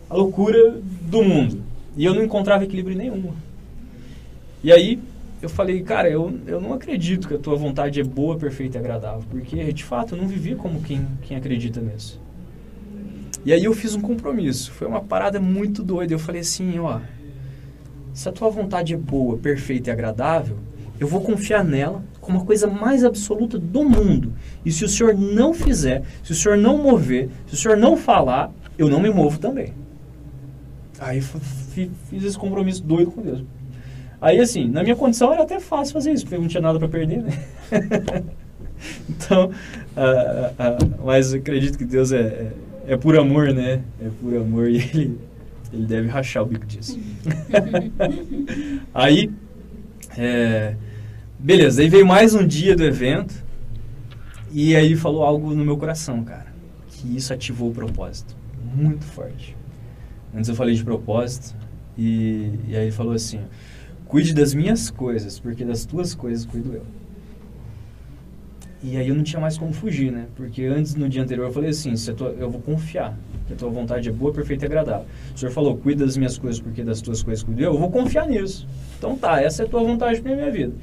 a loucura do mundo. E eu não encontrava equilíbrio nenhum. E aí eu falei, cara, eu, eu não acredito que a tua vontade é boa, perfeita e agradável. Porque, de fato, eu não vivia como quem, quem acredita nisso. E aí eu fiz um compromisso. Foi uma parada muito doida. Eu falei assim, ó, se a tua vontade é boa, perfeita e agradável, eu vou confiar nela como a coisa mais absoluta do mundo. E se o senhor não fizer, se o senhor não mover, se o senhor não falar, eu não me movo também. Aí fiz esse compromisso doido com Deus. Aí, assim, na minha condição era até fácil fazer isso, porque eu não tinha nada para perder, né? então, uh, uh, mas acredito que Deus é, é, é, por amor, né? É por amor e Ele, ele deve rachar o bico disso. aí, é, beleza, aí veio mais um dia do evento e aí falou algo no meu coração, cara, que isso ativou o propósito muito forte. Antes eu falei de propósito e, e aí ele falou assim: cuide das minhas coisas, porque das tuas coisas cuido eu. E aí eu não tinha mais como fugir, né? Porque antes, no dia anterior, eu falei assim, se tua, eu vou confiar, que a tua vontade é boa, perfeita e agradável. O senhor falou, cuida das minhas coisas porque das tuas coisas cuido eu, eu vou confiar nisso. Então tá, essa é a tua vontade para minha vida.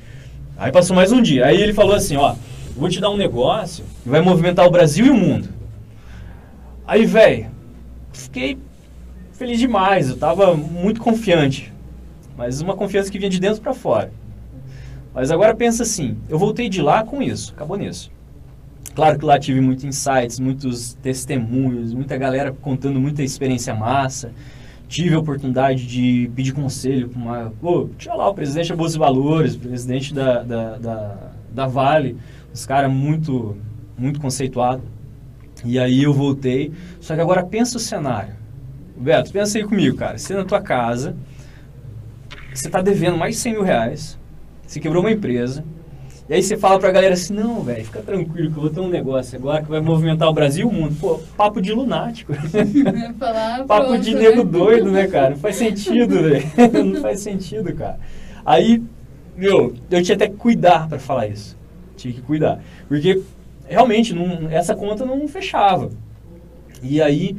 Aí passou mais um dia. Aí ele falou assim, ó, vou te dar um negócio que vai movimentar o Brasil e o mundo. Aí, velho, fiquei feliz demais, eu tava muito confiante. Mas uma confiança que vinha de dentro para fora. Mas agora pensa assim, eu voltei de lá com isso, acabou nisso. Claro que lá tive muitos insights, muitos testemunhos, muita galera contando muita experiência massa. Tive a oportunidade de pedir conselho para uma. Pô, tinha lá o presidente da Bolsa de Valores, o presidente da, da, da, da Vale, os caras muito, muito conceituados. E aí eu voltei. Só que agora pensa o cenário. Beto, pensa aí comigo, cara. Você na tua casa, você está devendo mais de 100 mil reais você quebrou uma empresa. E aí você fala pra galera assim, não, velho, fica tranquilo que eu vou ter um negócio agora que vai movimentar o Brasil e o mundo. Pô, papo de lunático. papo pronto, de nego né? doido, né, cara? Não faz sentido, velho. não faz sentido, cara. Aí, meu, eu tinha até que cuidar para falar isso. Tinha que cuidar. Porque, realmente, não, essa conta não fechava. E aí,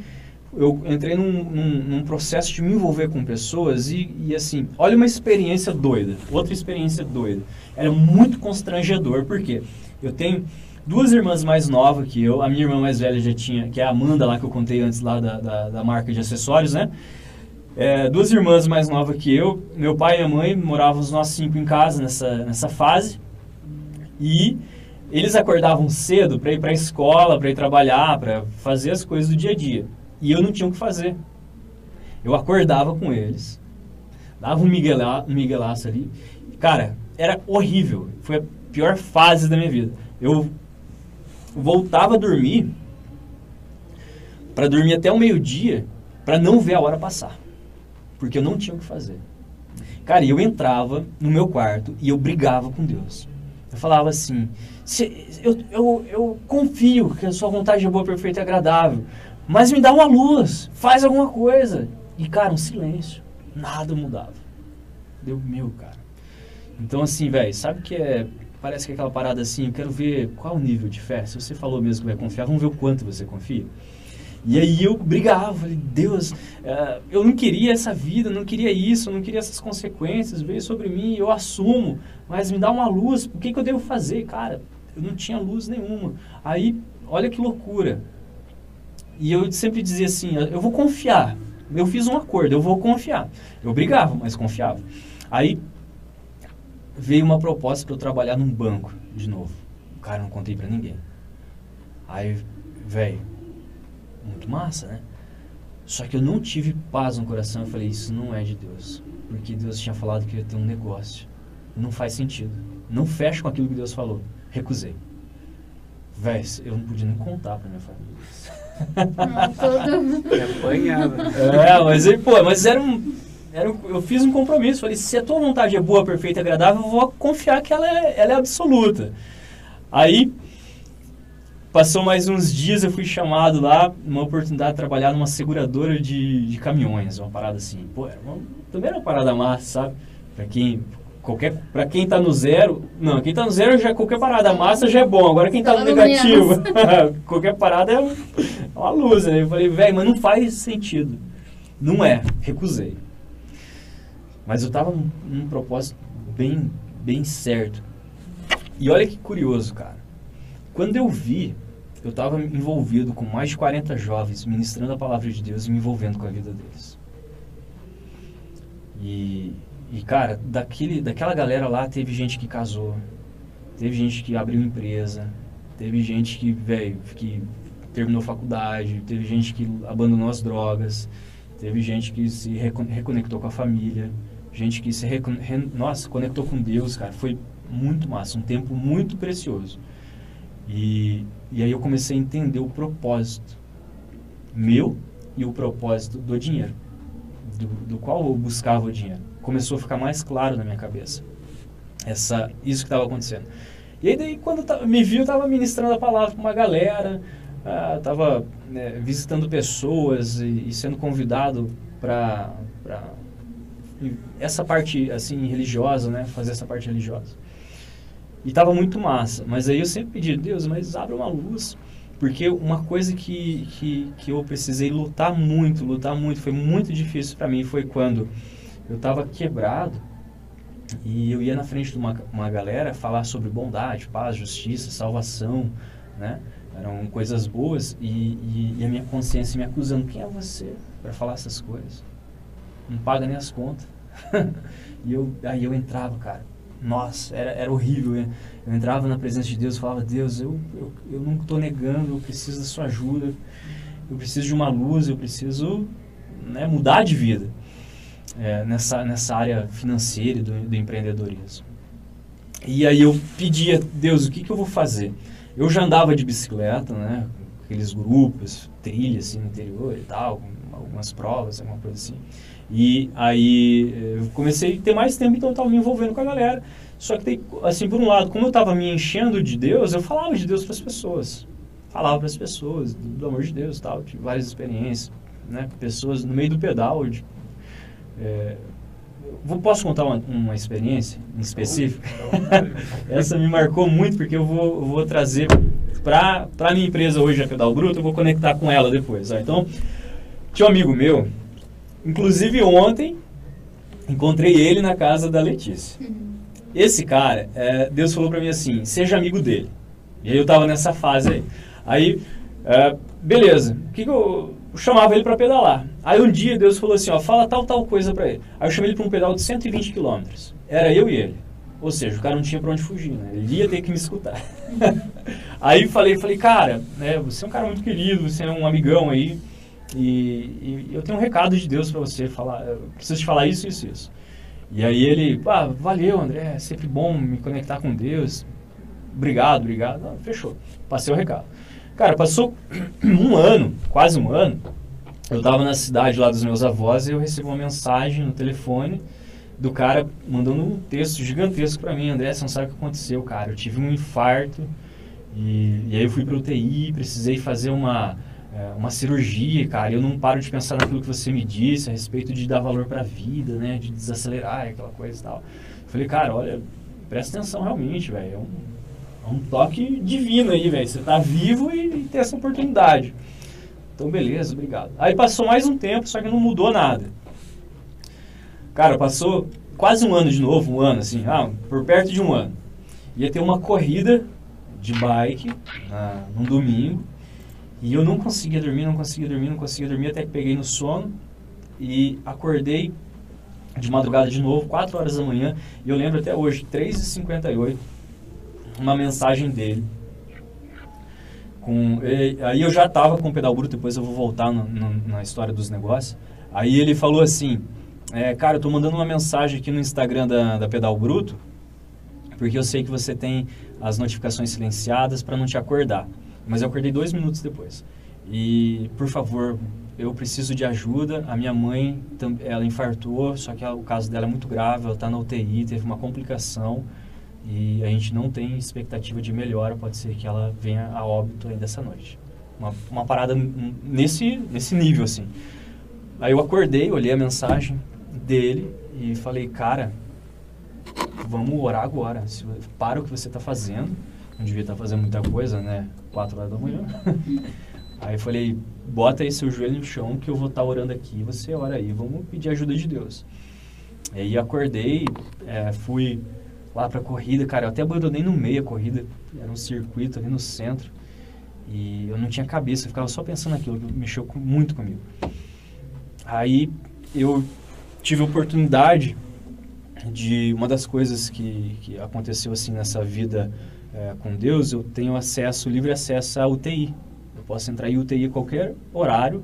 eu entrei num, num, num, processo de me envolver com pessoas e, e, assim, olha uma experiência doida, outra experiência doida. Era muito constrangedor, porque eu tenho duas irmãs mais novas que eu, a minha irmã mais velha já tinha, que é a Amanda lá que eu contei antes lá da, da, da marca de acessórios, né? É, duas irmãs mais novas que eu, meu pai e minha mãe moravam os nós cinco em casa nessa, nessa fase e eles acordavam cedo para ir para a escola, para ir trabalhar, para fazer as coisas do dia a dia. E eu não tinha o que fazer. Eu acordava com eles, dava um, miguela, um miguelaço ali. Cara, era horrível. Foi a pior fase da minha vida. Eu voltava a dormir para dormir até o meio-dia para não ver a hora passar. Porque eu não tinha o que fazer. Cara, eu entrava no meu quarto e eu brigava com Deus. Eu falava assim: eu, eu, eu confio que a sua vontade é boa, perfeita e agradável. Mas me dá uma luz, faz alguma coisa. E, cara, um silêncio. Nada mudava. Deu meu, cara. Então, assim, velho, sabe que é. Parece que é aquela parada assim, eu quero ver qual o nível de fé. Se você falou mesmo que vai confiar, vamos ver o quanto você confia. E aí eu brigava, falei, Deus, uh, eu não queria essa vida, não queria isso, não queria essas consequências, veio sobre mim, eu assumo, mas me dá uma luz, o que, que eu devo fazer? Cara, eu não tinha luz nenhuma. Aí, olha que loucura, e eu sempre dizia assim, eu vou confiar. Eu fiz um acordo, eu vou confiar. Eu brigava, mas confiava. Aí veio uma proposta para eu trabalhar num banco de novo. Cara, não contei para ninguém. Aí, velho, muito massa, né? Só que eu não tive paz no coração. Eu falei, isso não é de Deus. Porque Deus tinha falado que ia ter um negócio. Não faz sentido. Não fecha com aquilo que Deus falou. Recusei. Véi, eu não podia nem contar pra minha família. É, mas, pô, mas era um, era um, eu fiz um compromisso. Falei, se a tua vontade é boa, perfeita, agradável, eu vou confiar que ela é, ela é absoluta. Aí, passou mais uns dias, eu fui chamado lá, uma oportunidade de trabalhar numa seguradora de, de caminhões, uma parada assim. Pô, era uma, também era uma parada massa, sabe? Pra quem qualquer para quem está no zero não quem está no zero já qualquer parada massa já é bom agora quem está no negativo qualquer parada é uma luz né? eu falei velho mas não faz sentido. Não é recusei. Mas eu num, num propósito bem bem certo. E olha que curioso cara. Quando eu vi eu estava envolvido com mais de 40 jovens ministrando a palavra de Deus e me envolvendo com a vida deles. E e, cara, daquele, daquela galera lá, teve gente que casou, teve gente que abriu empresa, teve gente que, velho, que terminou faculdade, teve gente que abandonou as drogas, teve gente que se reconectou com a família, gente que se, recon... nossa, conectou com Deus, cara. Foi muito massa, um tempo muito precioso. E, e aí eu comecei a entender o propósito meu e o propósito do dinheiro, do, do qual eu buscava o dinheiro começou a ficar mais claro na minha cabeça. Essa, isso que estava acontecendo. E aí, daí, quando me viu, eu estava ministrando a palavra para uma galera, estava ah, né, visitando pessoas e, e sendo convidado para essa parte assim religiosa, né, fazer essa parte religiosa. E tava muito massa. Mas aí eu sempre pedi, Deus, mas abre uma luz. Porque uma coisa que, que, que eu precisei lutar muito, lutar muito, foi muito difícil para mim, foi quando eu tava quebrado e eu ia na frente de uma, uma galera falar sobre bondade, paz, justiça, salvação, né? Eram coisas boas e, e, e a minha consciência me acusando. Quem é você para falar essas coisas? Não paga nem as contas. e eu, aí eu entrava, cara. Nossa, era, era horrível. Né? Eu entrava na presença de Deus e falava, Deus, eu, eu, eu não estou negando, eu preciso da sua ajuda. Eu preciso de uma luz, eu preciso né, mudar de vida é, nessa, nessa área financeira do, do empreendedorismo. E aí eu pedia, Deus, o que, que eu vou fazer? Eu já andava de bicicleta, né? Aqueles grupos, trilhas assim, no interior e tal, algumas provas, alguma coisa assim. E aí eh, eu comecei a ter mais tempo, então eu estava me envolvendo com a galera. Só que, assim, por um lado, como eu estava me enchendo de Deus, eu falava de Deus para as pessoas. Falava para as pessoas do, do, amor de Deus tal. Tive várias experiências, né? Pessoas no meio do pedal, é, vou, posso contar uma, uma experiência em específico? Essa me marcou muito porque eu vou, eu vou trazer para a minha empresa hoje, a Pedal Bruto, eu vou conectar com ela depois. Ó. Então, tinha um amigo meu, inclusive ontem, encontrei ele na casa da Letícia. Esse cara, é, Deus falou para mim assim, seja amigo dele. E aí eu tava nessa fase aí. Aí, é, beleza, o que, que eu eu chamava ele para pedalar. Aí um dia Deus falou assim, ó, fala tal, tal coisa para ele. Aí eu chamei ele para um pedal de 120 quilômetros. Era eu e ele. Ou seja, o cara não tinha para onde fugir, né? Ele ia ter que me escutar. aí falei, falei, cara, né, você é um cara muito querido, você é um amigão aí, e, e eu tenho um recado de Deus para você falar, eu preciso te falar isso, isso, isso. E aí ele, ah, valeu, André, é sempre bom me conectar com Deus. Obrigado, obrigado. Ah, fechou. Passei o recado. Cara, passou um ano, quase um ano, eu estava na cidade lá dos meus avós e eu recebi uma mensagem no telefone do cara mandando um texto gigantesco para mim. André, você não sabe o que aconteceu, cara. Eu tive um infarto e, e aí eu fui para UTI, precisei fazer uma, é, uma cirurgia, cara. Eu não paro de pensar naquilo que você me disse a respeito de dar valor para a vida, né? De desacelerar, aquela coisa e tal. Eu falei, cara, olha, presta atenção realmente, velho. É um é um toque divino aí, velho. Você tá vivo e, e tem essa oportunidade. Então, beleza, obrigado. Aí passou mais um tempo, só que não mudou nada. Cara, passou quase um ano de novo, um ano, assim, ah, por perto de um ano. Ia ter uma corrida de bike ah, num domingo. E eu não conseguia dormir, não conseguia dormir, não conseguia dormir, até que peguei no sono e acordei de madrugada de novo, 4 horas da manhã. E eu lembro até hoje, 3h58 uma mensagem dele. Com, e, aí eu já estava com o pedal bruto, depois eu vou voltar no, no, na história dos negócios. Aí ele falou assim, é, cara, eu tô mandando uma mensagem aqui no Instagram da, da Pedal Bruto, porque eu sei que você tem as notificações silenciadas para não te acordar. Mas eu acordei dois minutos depois. E, por favor, eu preciso de ajuda. A minha mãe, ela infartou, só que o caso dela é muito grave, ela está na UTI, teve uma complicação e a gente não tem expectativa de melhora, pode ser que ela venha a óbito ainda essa noite. Uma, uma parada nesse, nesse nível, assim. Aí eu acordei, olhei a mensagem dele e falei, cara, vamos orar agora. Para o que você está fazendo. Não devia estar tá fazendo muita coisa, né? Quatro horas da manhã. aí eu falei, bota aí seu joelho no chão que eu vou estar tá orando aqui. Você ora aí, vamos pedir ajuda de Deus. Aí acordei, é, fui lá pra corrida, cara. Eu até abandonei no meio a corrida. Era um circuito ali no centro. E eu não tinha cabeça, eu ficava só pensando naquilo, mexeu muito comigo. Aí eu tive a oportunidade de uma das coisas que, que aconteceu assim nessa vida é, com Deus, eu tenho acesso, livre acesso à UTI. Eu posso entrar em UTI a qualquer horário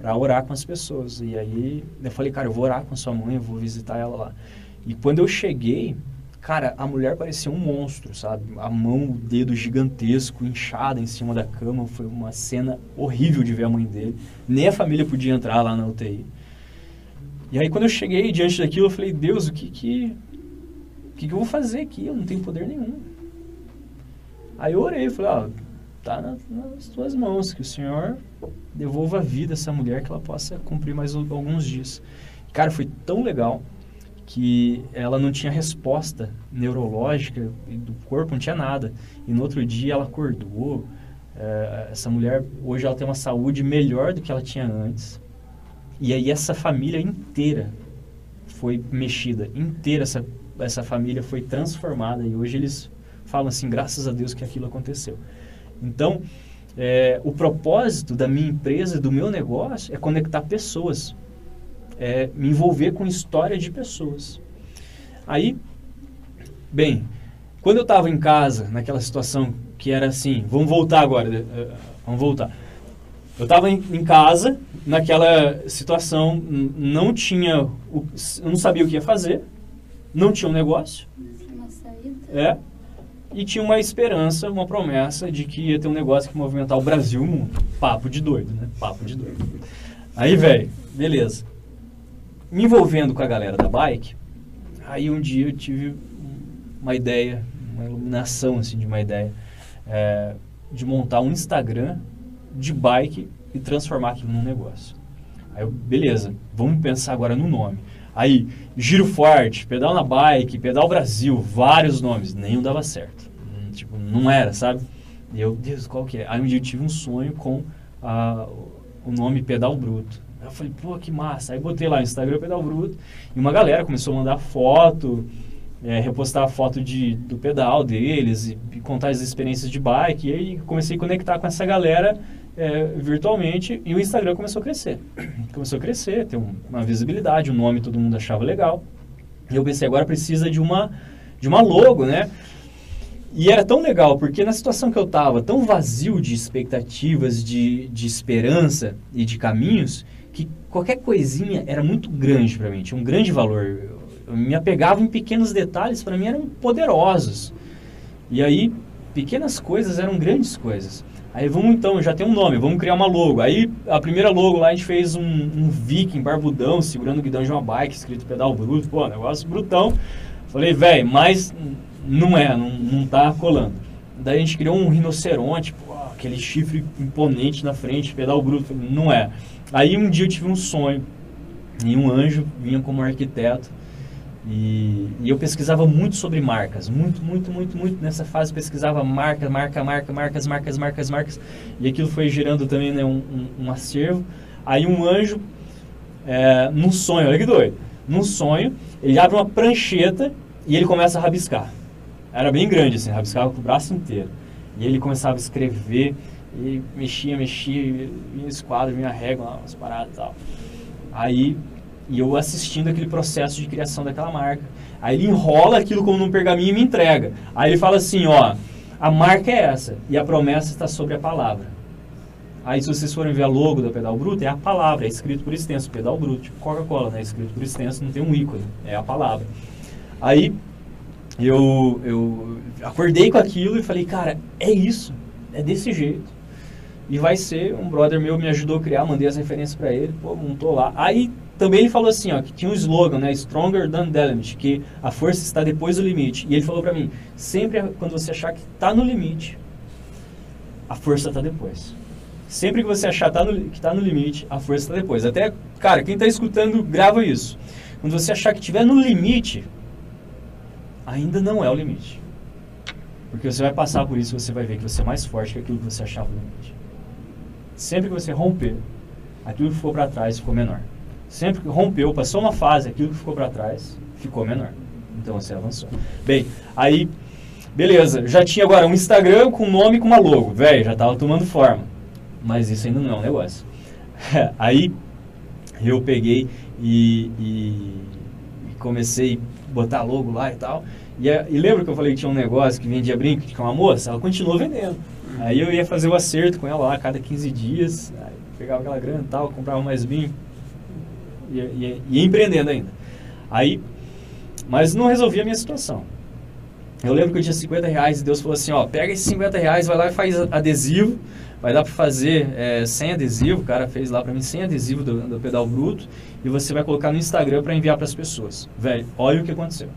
para orar com as pessoas. E aí eu falei, cara, eu vou orar com sua mãe, eu vou visitar ela lá. E quando eu cheguei, Cara, a mulher parecia um monstro, sabe? A mão, o dedo gigantesco, inchada em cima da cama. Foi uma cena horrível de ver a mãe dele. Nem a família podia entrar lá na UTI. E aí, quando eu cheguei diante daquilo, eu falei: Deus, o que que, o que, que eu vou fazer aqui? Eu não tenho poder nenhum. Aí eu orei, falei: Ó, tá nas, nas tuas mãos, que o Senhor devolva a vida a essa mulher, que ela possa cumprir mais alguns dias. Cara, foi tão legal que ela não tinha resposta neurológica do corpo, não tinha nada. E no outro dia ela acordou. É, essa mulher, hoje ela tem uma saúde melhor do que ela tinha antes. E aí essa família inteira foi mexida, inteira essa, essa família foi transformada. E hoje eles falam assim, graças a Deus que aquilo aconteceu. Então, é, o propósito da minha empresa, do meu negócio, é conectar pessoas é, me envolver com história de pessoas. Aí, bem, quando eu estava em casa, naquela situação que era assim, vamos voltar agora, eh, vamos voltar. Eu estava em, em, casa, naquela situação, não tinha, eu não sabia o que ia fazer, não tinha um negócio. Uma saída. É. E tinha uma esperança, uma promessa de que ia ter um negócio que movimentar o Brasil e o mundo. Papo de doido, né? Papo de doido. Aí, velho, beleza me envolvendo com a galera da bike, aí um dia eu tive uma ideia, uma iluminação assim de uma ideia, é, de montar um Instagram de bike e transformar aquilo num negócio. Aí eu, beleza, vamos pensar agora no nome. Aí, Giro Forte, Pedal na Bike, Pedal Brasil, vários nomes, nenhum dava certo. Tipo, não era, sabe? E eu, Deus, qual que é? Aí um dia eu tive um sonho com o nome Pedal Bruto. Eu falei, pô, que massa. Aí botei lá Instagram Pedal Bruto e uma galera começou a mandar foto, é, repostar foto de, do pedal deles e, e, contar as experiências de bike. E aí comecei a conectar com essa galera é, virtualmente e o Instagram começou a crescer. Começou a crescer, ter um, uma visibilidade, o um nome todo mundo achava legal. E eu pensei, agora precisa de uma, de uma logo, né? E era tão legal, porque na situação que eu estava, tão vazio de expectativas, de, de esperança e de caminhos, qualquer coisinha era muito grande para mim, tinha um grande valor. Eu me apegava em pequenos detalhes, para mim eram poderosos. E aí, pequenas coisas eram grandes coisas. Aí vamos então, já tem um nome, vamos criar uma logo. Aí a primeira logo lá a gente fez um, um viking barbudão segurando o guidão de uma bike, escrito pedal bruto, pô, negócio brutão. Falei, velho, mas não é, não, não tá colando. Daí a gente criou um rinoceronte, pô, aquele chifre imponente na frente, pedal bruto, não é. Aí um dia eu tive um sonho e um anjo vinha como arquiteto e, e, eu pesquisava muito sobre marcas, muito, muito, muito, muito. Nessa fase pesquisava marca, marca, marca, marcas, marcas, marcas, marcas. E aquilo foi gerando também né, um, um, um acervo. Aí um anjo, é, num sonho, olha que doido, num sonho, ele abre uma prancheta e ele começa a rabiscar. Era bem grande assim, rabiscava com o braço inteiro. E ele começava a escrever e mexia, mexia, vinha esse quadro, vinha régua, umas paradas e tal. Aí, e eu assistindo aquele processo de criação daquela marca. Aí ele enrola aquilo como num pergaminho e me entrega. Aí ele fala assim, ó, a marca é essa e a promessa está sobre a palavra. Aí se vocês forem ver a logo da Pedal Bruto, é a palavra, é escrito por extenso, Pedal Bruto, tipo Coca-Cola, né? Escrito por extenso, não tem um ícone, é a palavra. Aí eu, eu acordei com aquilo e falei, cara, é isso, é desse jeito. E vai ser, um brother meu me ajudou a criar, mandei as referências para ele, pô, montou lá. Aí também ele falou assim, ó, que tinha um slogan, né, Stronger Than the Limit, que a força está depois do limite. E ele falou para mim, sempre quando você achar que está no limite, a força está depois. Sempre que você achar tá no, que está no limite, a força está depois. Até, cara, quem está escutando, grava isso. Quando você achar que estiver no limite, ainda não é o limite. Porque você vai passar por isso, você vai ver que você é mais forte que aquilo que você achava no limite. Sempre que você romper, aquilo que ficou para trás ficou menor. Sempre que rompeu, passou uma fase, aquilo que ficou para trás ficou menor. Então você avançou. Bem, aí, beleza. Já tinha agora um Instagram com nome e com uma logo. Velho, já tava tomando forma. Mas isso ainda não é um negócio. aí eu peguei e, e, e comecei a botar logo lá e tal. E, e lembra que eu falei que tinha um negócio que vendia brinco, que tinha uma moça? Ela continuou vendendo. Aí eu ia fazer o acerto com ela lá a cada 15 dias, pegava aquela grana e tal, comprava mais vinho, ia, ia, ia empreendendo ainda. Aí, mas não resolvia a minha situação. Eu lembro que eu tinha 50 reais e Deus falou assim, ó, pega esses 50 reais, vai lá e faz adesivo, vai dar para fazer é, sem adesivo, o cara fez lá para mim sem adesivo do, do pedal bruto, e você vai colocar no Instagram para enviar para as pessoas. Velho, olha o que aconteceu.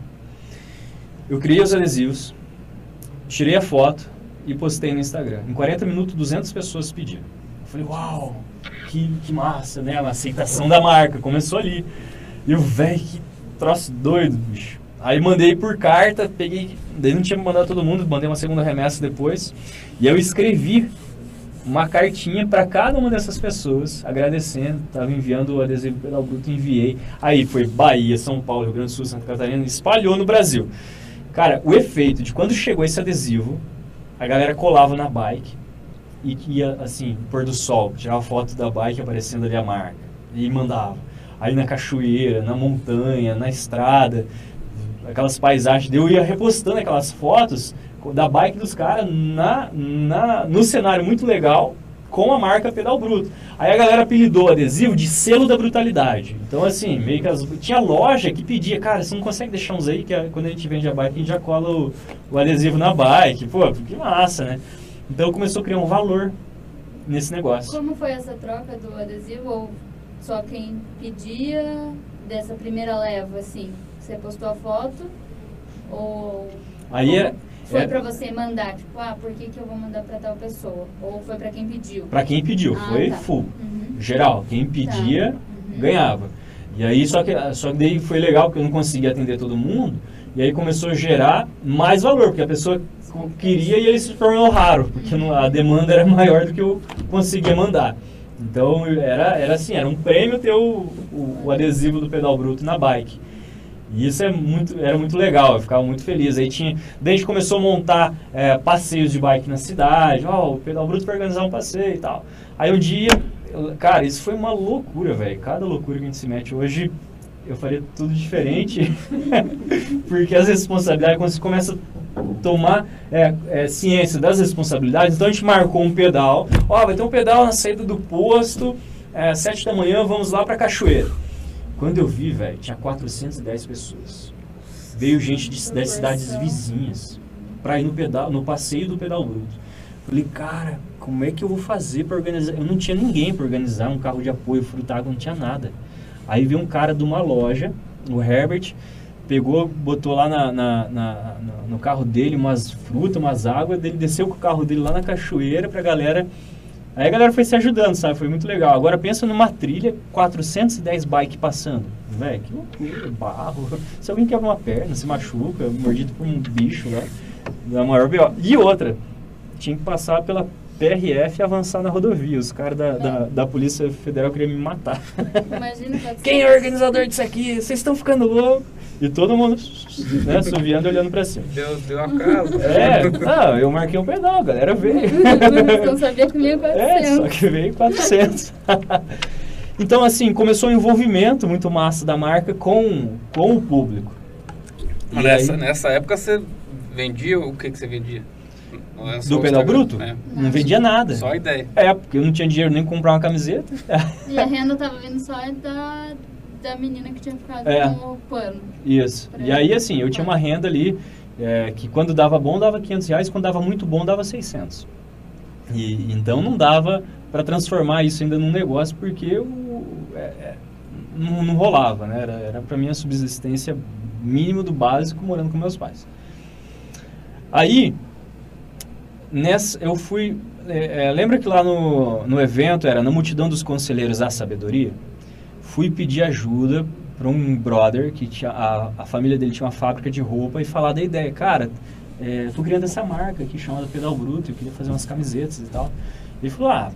Eu criei os adesivos, tirei a foto, e postei no Instagram. Em 40 minutos, 200 pessoas pediram. Eu falei, uau, que, que massa, né? A aceitação da marca, começou ali. E o velho, que troço doido, bicho. Aí mandei por carta, peguei. Daí não tinha mandado todo mundo, mandei uma segunda remessa depois. E eu escrevi uma cartinha para cada uma dessas pessoas, agradecendo. Tava enviando o adesivo pedal bruto, enviei. Aí foi Bahia, São Paulo, Rio Grande do Sul, Santa Catarina, espalhou no Brasil. Cara, o efeito de quando chegou esse adesivo, a galera colava na bike e ia assim, pôr do sol, tirava foto da bike aparecendo ali a marca e mandava. Aí na cachoeira, na montanha, na estrada, aquelas paisagens. Eu ia repostando aquelas fotos da bike dos caras na, na, no cenário muito legal com a marca Pedal Bruto. Aí a galera apelidou o adesivo de selo da brutalidade. Então, assim, meio que as, tinha loja que pedia, cara, você não consegue deixar uns aí, que a, quando a gente vende a bike, a gente já cola o, o adesivo na bike. Pô, que massa, né? Então começou a criar um valor nesse negócio. Como foi essa troca do adesivo? Ou só quem pedia dessa primeira leva, assim? Você postou a foto? Ou. Aí era. Foi é, pra você mandar, tipo, ah, por que, que eu vou mandar pra tal pessoa? Ou foi pra quem pediu? Pra quem pediu, Ah, foi tá. full. Uhum. Geral, quem pedia Uhum. ganhava. E aí só que só que daí foi legal porque eu não conseguia atender todo mundo. E aí começou a gerar mais valor, porque a pessoa queria e ele se tornou raro, porque não- a demanda era maior do que eu conseguia mandar. Então era, era assim, era um prêmio ter o, o, o adesivo do pedal bruto na bike. E isso é muito, era muito legal, eu ficava muito feliz. Aí tinha, daí a gente começou a montar é, passeios de bike na cidade, ó, o pedal bruto para organizar um passeio e tal. Aí um dia, eu- cara, isso foi uma loucura, velho. Cada loucura que a gente se mete hoje, eu faria tudo diferente, porque as responsabilidades, quando você começa a tomar é, é, ciência das responsabilidades, então a gente marcou um pedal, ó, vai ter um pedal na saída do posto, é, sete da manhã, vamos lá pra cachoeira. Quando eu vi, velho, tinha 410 pessoas. Veio gente de, das cidades vizinhas pra ir no pedal, no passeio do pedal bruto. Falei, cara, como é que eu vou fazer pra organizar? Eu não tinha ninguém pra organizar um carro de apoio, frutágua, não tinha nada. Aí veio um cara de uma loja, o Herbert, pegou, botou lá na, na- na- no- carro dele umas frutas, umas águas, ele desceu com o carro dele lá na cachoeira pra galera. Aí a galera foi se ajudando, sabe? Foi muito legal. Agora pensa numa trilha, 410 bike passando. Velho, que loucura, barro. Se alguém quebra uma perna, se machuca, mordido por um bicho lá, da maior B.O. E outra, tinha que passar pela PRF avançar na rodovia. Os caras da, da, da Polícia Federal queriam me matar. Imagina Quem é o organizador disso aqui? Vocês estão ficando loucos. E todo mundo, né, subiando e olhando pra cima. Deu, deu a casa. É, não, eu marquei um pedal, a galera veio. Não sabia que vinha 400. É, só que veio 400. então, assim, começou um envolvimento muito massa da marca com, com o público. Nessa, aí- nessa época você vendia o que, que você vendia? Só Do pedal Instagram? bruto? É. Não vendia nada. Só a ideia. É, porque eu não tinha dinheiro nem pra comprar uma camiseta. E a renda tava vindo só da, da menina que tinha ficado É. com o pano. Isso. E aí, assim, eu tinha uma renda ali é, que quando dava bom dava 500 reais, quando dava muito bom dava 600. E então não dava para transformar isso ainda num negócio porque eu, é, é, não, não rolava, né? Era, era para mim a subsistência mínimo do básico morando com meus pais. Aí, nessa, eu fui. é, é, lembra que lá no, no evento era na multidão dos conselheiros à sabedoria? Fui pedir ajuda para um brother que tinha a, a família dele tinha uma fábrica de roupa e falar da ideia, cara, é, tô criando essa marca aqui chamada Pedal Bruto, eu queria fazer umas camisetas e tal. Ele falou, ah,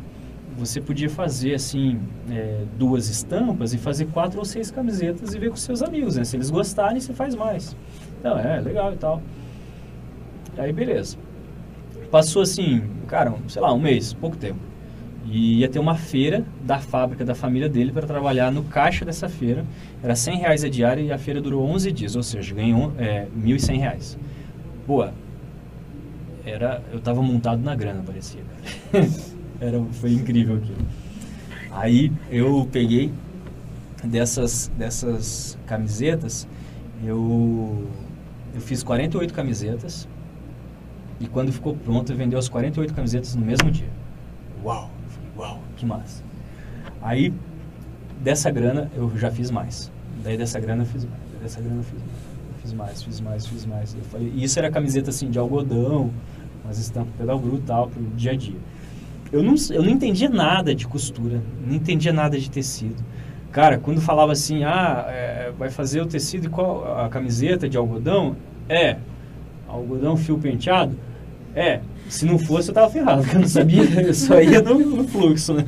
você podia fazer assim é, duas estampas e fazer quatro ou seis camisetas e ver com seus amigos, né? Se eles gostarem, você faz mais. Então, é, legal e tal. Aí, beleza. Passou assim, cara, sei lá, um mês, pouco tempo. E ia ter uma feira da fábrica da família dele para trabalhar no caixa dessa feira. Era 100 reais a diária e a feira durou 11 dias, ou seja, ganhou é, 1.100 reais. Boa. Era, eu tava montado na grana, parecia. Era, foi incrível aquilo. Aí eu peguei dessas, dessas camisetas, eu, eu fiz 48 camisetas e quando ficou pronto, eu vendeu as 48 camisetas no mesmo dia. Uau! Uau, que massa. Aí, dessa grana, eu já fiz mais. Daí dessa grana eu fiz mais. Daí dessa grana eu fiz mais. Eu fiz mais, fiz mais, fiz mais. Eu falei, e isso era camiseta assim de algodão, umas estampas pedal bruto tal, pro dia a dia. Eu não, eu não entendia nada de costura, não entendia nada de tecido. Cara, quando falava assim, ah, é, vai fazer o tecido e qual a camiseta de algodão? É. Algodão fio penteado? É. Se não fosse, eu tava ferrado, porque eu não sabia, eu só ia no, no fluxo, né?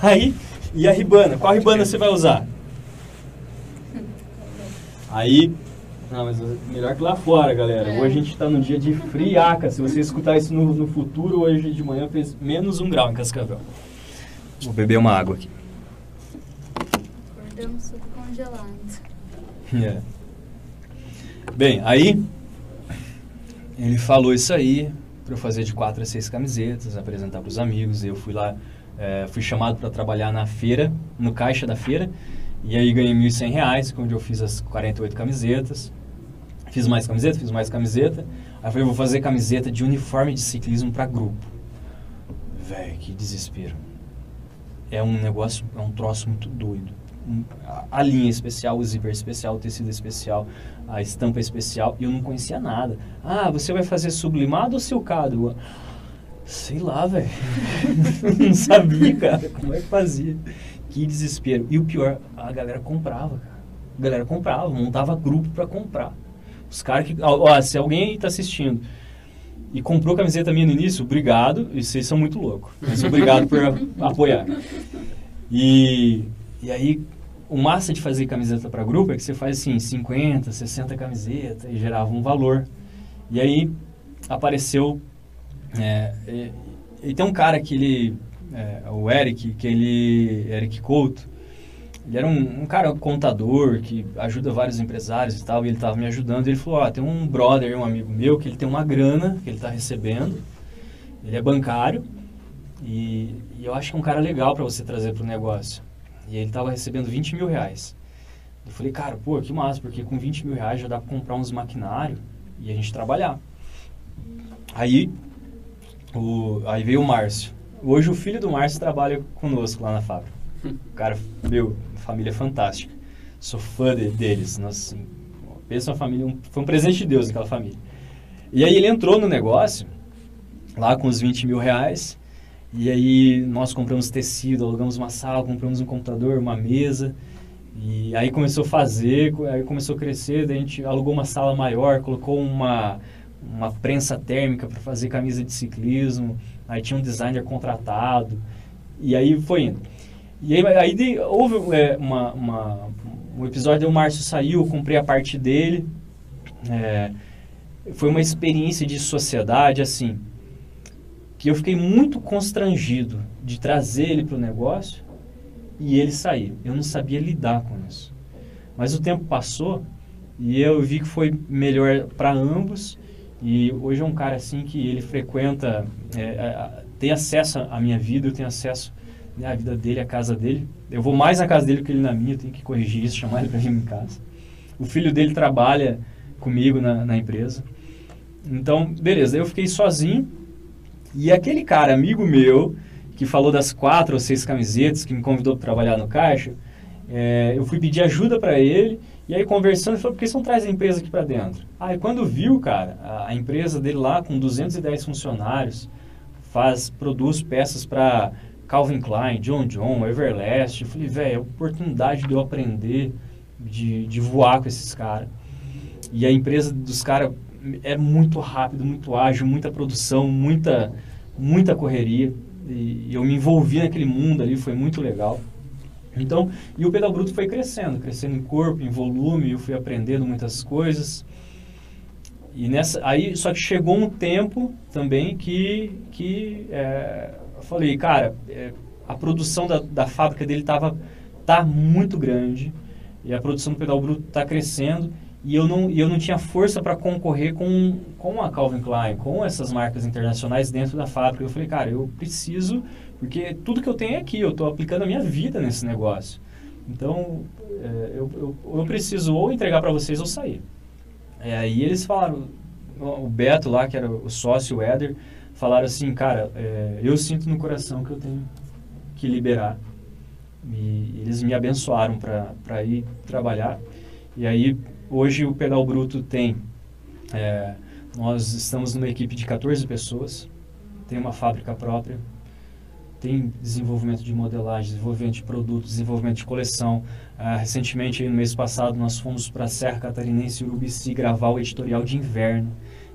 Aí, e a ribana? Qual ribana você vai usar? Aí, não, mas melhor que lá fora, galera. Hoje a gente está num dia de friaca. Se você escutar isso no, no futuro, hoje de manhã fez menos um grau em Cascavel. Vou beber uma água aqui. Acordamos tudo congelado. É. Bem, aí ele falou isso aí para eu fazer de quatro a seis camisetas, apresentar para os amigos. Eu fui lá, é, fui chamado para trabalhar na feira, no caixa da feira, e aí ganhei 1.100 reais, onde eu fiz as 48 camisetas. Fiz mais camiseta, fiz mais camiseta. Aí falei, vou fazer camiseta de uniforme de ciclismo para grupo. Velho, que desespero. É um negócio, é um troço muito doido. A- linha especial, o zíper especial, o tecido especial, a estampa especial, e eu não conhecia nada. Ah, você vai fazer sublimado ou silcado? Sei lá, velho. não sabia, cara, como é que fazia. Que desespero. E o pior, a galera comprava, cara. A galera comprava, montava grupo pra comprar. Os caras que. Ó, se alguém tá assistindo e comprou camiseta minha no início, obrigado. E vocês são muito loucos. Mas obrigado por apoiar. E, e aí, o massa de fazer camiseta para grupo é que você faz assim, 50, 60 camisetas e gerava um valor. E aí apareceu. É, e, e tem um cara que ele. é, o Eric, que ele. Eric Couto. Ele era um, um cara contador que ajuda vários empresários e tal, e ele estava me ajudando. E ele falou: Ó, tem um brother, um amigo meu, que ele tem uma grana que ele está recebendo. Ele é bancário e, e eu acho que é um cara legal para você trazer para o negócio. E ele estava recebendo 20 mil reais. Eu falei, cara, pô, que massa, porque com 20 mil reais já dá para comprar uns maquinários e a gente trabalhar. Aí, o, aí veio o Márcio. Hoje o filho do Márcio trabalha conosco lá na fábrica. O cara, meu, família fantástica. Sou fã de- deles. Nossa, assim, pensa uma família, um- foi um presente de Deus aquela família. E aí ele entrou no negócio, lá com os 20 mil reais, e aí nós compramos tecido, alugamos uma sala, compramos um computador, uma mesa, e aí começou a fazer, aí começou a crescer, daí a gente alugou uma sala maior, colocou uma, uma prensa térmica para fazer camisa de ciclismo, aí tinha um designer contratado, e aí foi indo. E aí, aí de- houve é, uma, uma- um episódio, o Márcio saiu, eu comprei a parte dele, é, foi uma experiência de sociedade, assim, que eu fiquei muito constrangido de trazer ele para o negócio e ele sair. Eu não sabia lidar com isso. Mas o tempo passou e eu vi que foi melhor para ambos. E hoje é um cara assim que ele frequenta, é, a- tem acesso à minha vida, eu tenho acesso né, à vida dele, à casa dele. Eu vou mais na casa dele que ele na minha, eu tenho que corrigir isso, chamar ele para vir em casa. O filho dele trabalha comigo na, na empresa. Então, beleza, eu fiquei sozinho. E aquele cara, amigo meu, que falou das quatro ou seis camisetas, que me convidou para trabalhar no caixa, é, eu fui pedir ajuda para ele. E aí, conversando, ele falou: por que você não traz a empresa aqui para dentro? Aí, quando viu, cara, a, a empresa dele lá, com 210 funcionários, faz, produz peças para Calvin Klein, John John, Everlast. Eu falei: velho, é oportunidade de eu aprender, de, de voar com esses caras. E a empresa dos caras é muito rápido, muito ágil, muita produção, muita, muita correria. E, eu me envolvi naquele mundo ali, foi muito legal. Então, e o pedal bruto foi crescendo, crescendo em corpo, em volume, eu fui aprendendo muitas coisas. E nessa, aí, só que chegou um tempo também que, que é, eu falei, cara, é, a produção da, da fábrica dele tava, tá muito grande e a produção do pedal bruto está crescendo e eu não, e eu não tinha força para concorrer com, com a Calvin Klein, com essas marcas internacionais dentro da fábrica. Eu falei, cara, eu preciso, porque tudo que eu tenho é aqui, eu estou aplicando a minha vida nesse negócio. Então, é, eu, eu, eu preciso ou entregar para vocês ou sair. É, aí eles falaram, o Beto lá, que era o sócio, o Éder, falaram assim, cara, é, eu sinto no coração que eu tenho que liberar. E eles me abençoaram para ir trabalhar. E aí, hoje o Pedal Bruto tem, é, nós estamos numa equipe de 14 pessoas, tem uma fábrica própria, tem desenvolvimento de modelagem, desenvolvimento de produtos, desenvolvimento de coleção. Ah, recentemente, no mês passado, nós fomos para a Serra Catarinense Urubici gravar o editorial de inverno.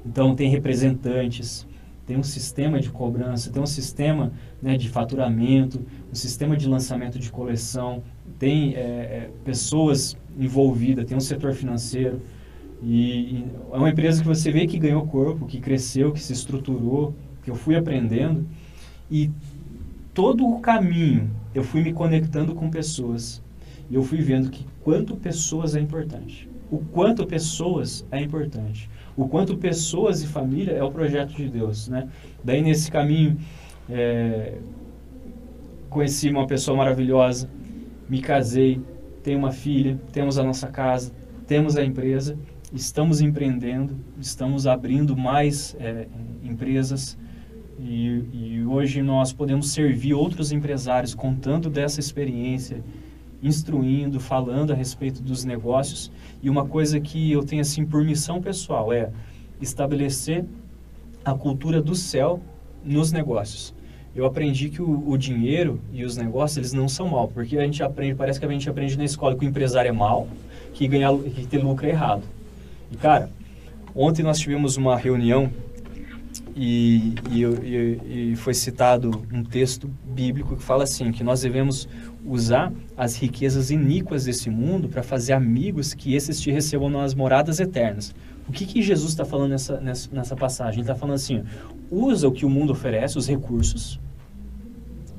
Então, tem representantes, tem um sistema de cobrança, tem um sistema né, de faturamento, um sistema de lançamento de coleção, tem é, é, pessoas envolvidas, tem um setor financeiro. E, e, é uma empresa que você vê que ganhou corpo, que cresceu, que se estruturou, que eu fui aprendendo. E todo o caminho eu fui me conectando com pessoas. E eu fui vendo que quanto pessoas é importante. O quanto pessoas é importante. O quanto pessoas e família é o projeto de Deus, né? Daí nesse caminho é, conheci uma pessoa maravilhosa, me casei, tenho uma filha, temos a nossa casa, temos a empresa, estamos empreendendo, estamos abrindo mais é, empresas e, e, hoje nós podemos servir outros empresários contando dessa experiência, instruindo, falando a respeito dos negócios. E uma coisa que eu tenho assim por missão pessoal é estabelecer a cultura do céu nos negócios. Eu aprendi que o, o, dinheiro e os negócios eles não são mal, porque a gente aprende, parece que a gente aprende na escola que o empresário é mal, que ganhar, que ter lucro é errado. E cara, ontem nós tivemos uma reunião e, e, e, e, foi citado um texto bíblico que fala assim, que nós devemos usar as riquezas iníquas desse mundo para fazer amigos que esses te recebam nas moradas eternas. O que, que Jesus está falando nessa, nessa, nessa, passagem? Ele está falando assim, usa o que o mundo oferece, os recursos,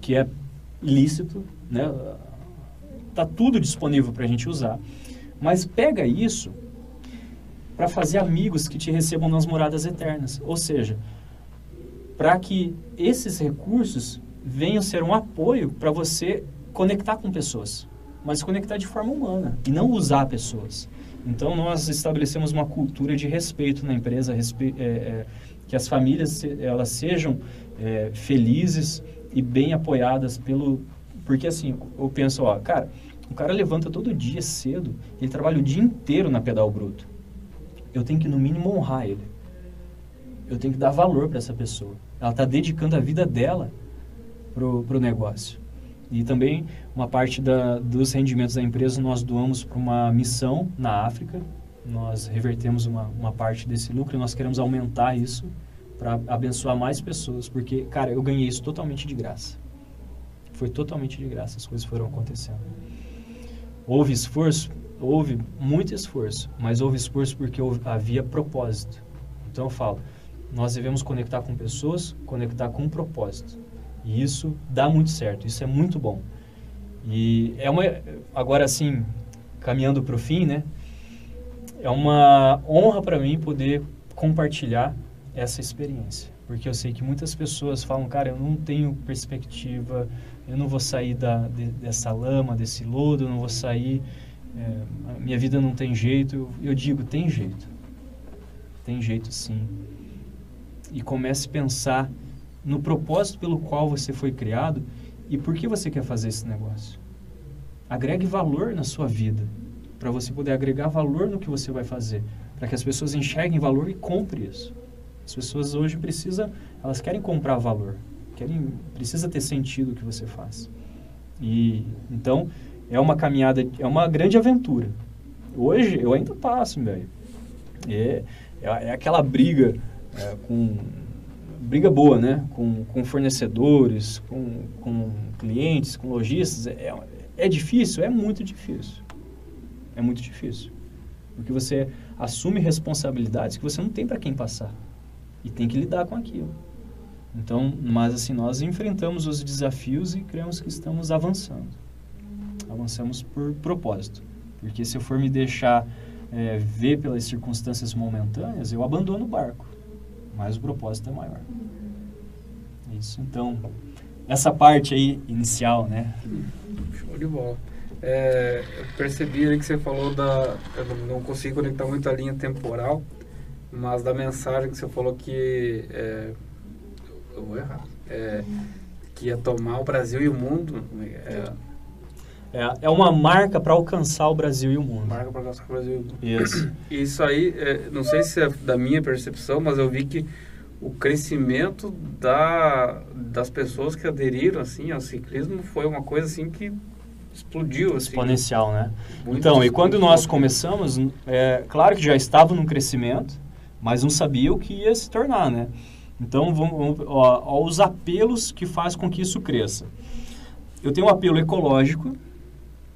que é lícito, né? Está tudo disponível para a gente usar, mas pega isso para fazer amigos que te recebam nas moradas eternas. Ou seja, para que esses recursos venham ser um apoio para você conectar com pessoas, mas conectar de forma humana e não usar pessoas. Então nós estabelecemos uma cultura de respeito na empresa, respe é, é, que as famílias elas sejam é, felizes e bem apoiadas pelo, porque assim eu penso, ó, cara, o cara levanta todo dia cedo, ele trabalha o dia inteiro na pedal bruto. Eu tenho que no mínimo honrar ele eu tenho que dar valor para essa pessoa. Ela está dedicando a vida dela pro, pro negócio. E também uma parte da, dos rendimentos da empresa nós doamos para uma missão na África. Nós revertemos uma, uma parte desse lucro e nós queremos aumentar isso para abençoar mais pessoas, porque, cara, eu ganhei isso totalmente de graça. Foi totalmente de graça, as coisas foram acontecendo. Houve esforço? Houve muito esforço, mas houve esforço porque houve, havia propósito. Então eu falo, nós devemos conectar com pessoas, conectar com um propósito. E isso dá muito certo, isso é muito bom. E é uma agora assim, caminhando para o fim, né? É uma honra para mim poder compartilhar essa experiência, porque eu sei que muitas pessoas falam, cara, eu não tenho perspectiva, eu não vou sair da, de, dessa lama, desse lodo, eu não vou sair, é, minha vida não tem jeito. Eu, eu digo, tem jeito, tem jeito sim e comece a pensar no propósito pelo qual você foi criado e por que você quer fazer esse negócio. Agregue valor na sua vida, para você poder agregar valor no que você vai fazer, para que as pessoas enxerguem valor e comprem isso. As pessoas hoje precisam, elas querem comprar valor, querem, precisa ter sentido o que você faz. E então é uma caminhada, é uma grande aventura. Hoje eu ainda passo, velho. É, é, é aquela briga é, com briga boa, né? Com, com fornecedores, com, com clientes, com lojistas. É, é difícil? É muito difícil. É muito difícil. Porque você assume responsabilidades que você não tem para quem passar. E tem que lidar com aquilo. Então, mas assim, nós enfrentamos os desafios e cremos que estamos avançando. Avançamos por propósito. Porque se eu for me deixar é, ver pelas circunstâncias momentâneas, eu abandono o barco mas o propósito é maior. Isso, então, essa parte aí inicial, né? Show de bola. É, eu percebi ali que você falou da. Eu não consegui conectar muito a linha temporal, mas da mensagem que você falou que. É, eu vou errar. É, que ia tomar o Brasil e o mundo. É, é, é uma marca para alcançar o Brasil e o mundo. Marca para alcançar o Brasil e o mundo. Isso. Isso aí, é, não sei se é da minha percepção, mas eu vi que o crescimento da, das pessoas que aderiram assim ao ciclismo foi uma coisa assim que explodiu assim. exponencial, né? Então, e quando nós começamos, é, claro que já estava num crescimento, mas não sabia o que ia se tornar, né? Então, vamos, vamos ó, ó, os apelos que faz com que isso cresça. Eu tenho um apelo ecológico.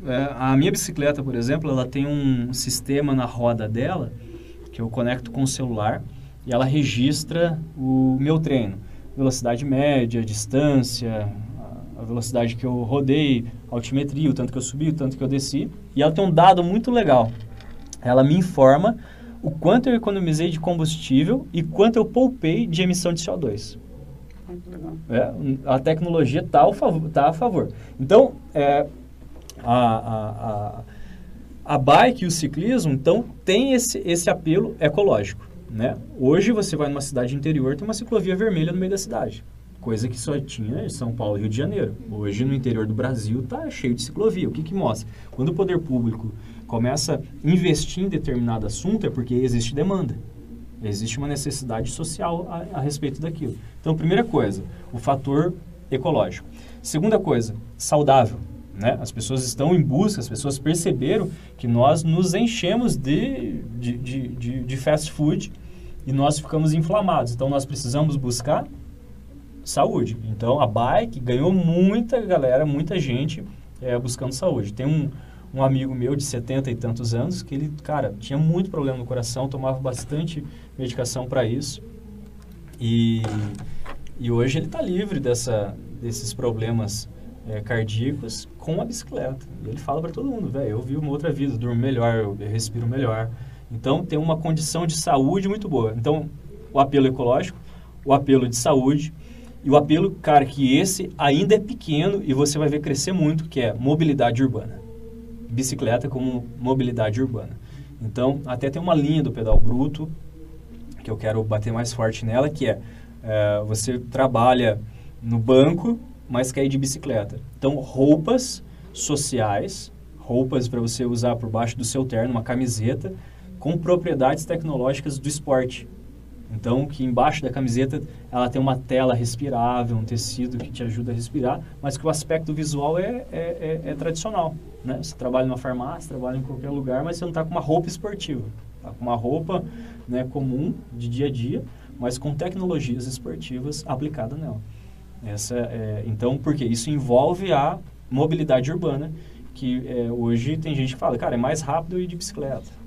É, a minha bicicleta, por exemplo, ela tem um sistema na roda dela que eu conecto com o celular e ela registra o meu treino. Velocidade média, distância, a velocidade que eu rodei, altimetria, o tanto que eu subi, o tanto que eu desci. E ela tem um dado muito legal. Ela me informa o quanto eu economizei de combustível e quanto eu poupei de emissão de CO2. É, a tecnologia está tá a favor. Então, é, a, a, a, bike e o ciclismo, então, tem esse, esse apelo ecológico. Né? Hoje você vai numa cidade interior, tem uma ciclovia vermelha no meio da cidade. Coisa que só tinha em São Paulo e Rio de Janeiro. Hoje, no interior do Brasil, está cheio de ciclovia. O que, que mostra? Quando o poder público começa a investir em determinado assunto, é porque existe demanda. Existe uma necessidade social a, a respeito daquilo. Então, primeira coisa, o fator ecológico. Segunda coisa, saudável. Né? As pessoas estão em busca, as pessoas perceberam que nós nos enchemos de, de, de, de, de fast food e nós ficamos inflamados. Então, nós precisamos buscar saúde. Então, a bike ganhou muita galera, muita gente é, buscando saúde. Tem um, um amigo meu de 70 e tantos anos que ele, cara, tinha muito problema no coração, tomava bastante medicação para isso. E, e hoje ele está livre dessa, desses problemas é, cardíacos com a bicicleta. E ele fala para todo mundo, velho, eu vivo uma outra vida, durmo melhor, eu, respiro melhor. Então tem uma condição de saúde muito boa. Então o apelo ecológico, o apelo de saúde e o apelo, cara, que esse ainda é pequeno e você vai ver crescer muito, que é mobilidade urbana bicicleta como mobilidade urbana. Então, até tem uma linha do pedal bruto, que eu quero bater mais forte nela, que é, é você trabalha no banco, mas quer ir de bicicleta. Então, roupas sociais, roupas para você usar por baixo do seu terno, uma camiseta, com propriedades tecnológicas do esporte. Então, que embaixo da camiseta ela tem uma tela respirável, um tecido que te ajuda a respirar, mas que o aspecto visual é, é, é, é tradicional. Né? Você trabalha numa farmácia, trabalha em qualquer lugar, mas você não está com uma roupa esportiva. Está com uma roupa né, comum, de dia a dia, mas com tecnologias esportivas aplicadas nela. Essa é, então, porque isso envolve a mobilidade urbana, que é, hoje tem gente que fala, cara, é mais rápido ir de bicicleta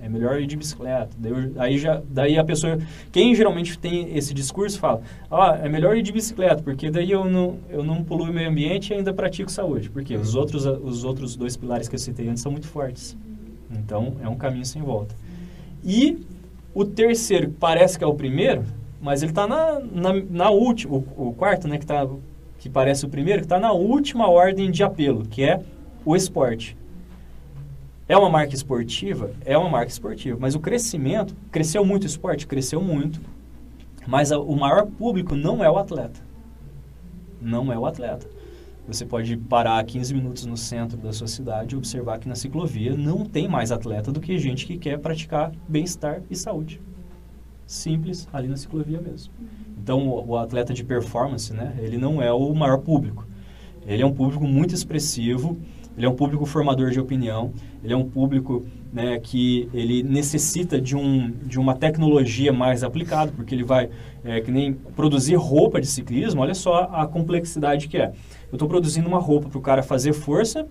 é melhor ir de bicicleta. Daí, aí já, daí a pessoa, quem geralmente tem esse discurso fala, ah, é melhor ir de bicicleta, porque daí eu não, eu não poluo o meio ambiente e ainda pratico saúde. Porque os outros, os outros dois pilares que eu citei antes são muito fortes. Então, é um caminho sem volta. E o terceiro, parece que é o primeiro, mas ele está na, na, na última, o, o, quarto, né, que, tá, que parece o primeiro, que está na última ordem de apelo, que é o esporte. É uma marca esportiva? É uma marca esportiva. Mas o crescimento, cresceu muito o esporte? Cresceu muito. Mas a, o maior público não é o atleta. Não é o atleta. Você pode parar 15 minutos no centro da sua cidade e observar que na ciclovia não tem mais atleta do que gente que quer praticar bem-estar e saúde. Simples, ali na ciclovia mesmo. Então, o, atleta de performance, né, ele não é o maior público. Ele é um público muito expressivo, ele é um público formador de opinião, ele é um público né, que ele necessita de, um, de uma tecnologia mais aplicada, porque ele vai, é, que nem produzir roupa de ciclismo, olha só a complexidade que é. Eu estou produzindo uma roupa para o cara fazer força,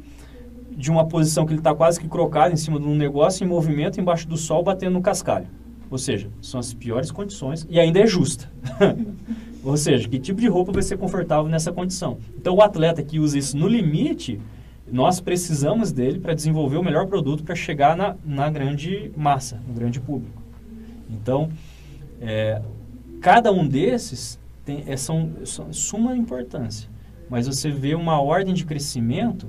de uma posição que ele está quase que crocado em cima de um negócio em movimento, embaixo do sol, batendo no cascalho. Ou seja, são as piores condições e ainda é justa. Ou seja, que tipo de roupa vai ser confortável nessa condição? Então, o atleta que usa isso no limite, nós precisamos dele para desenvolver o melhor produto para chegar na, na grande massa, no grande público. Então, é, cada um desses tem, é, são, são suma importância, mas você vê uma ordem de crescimento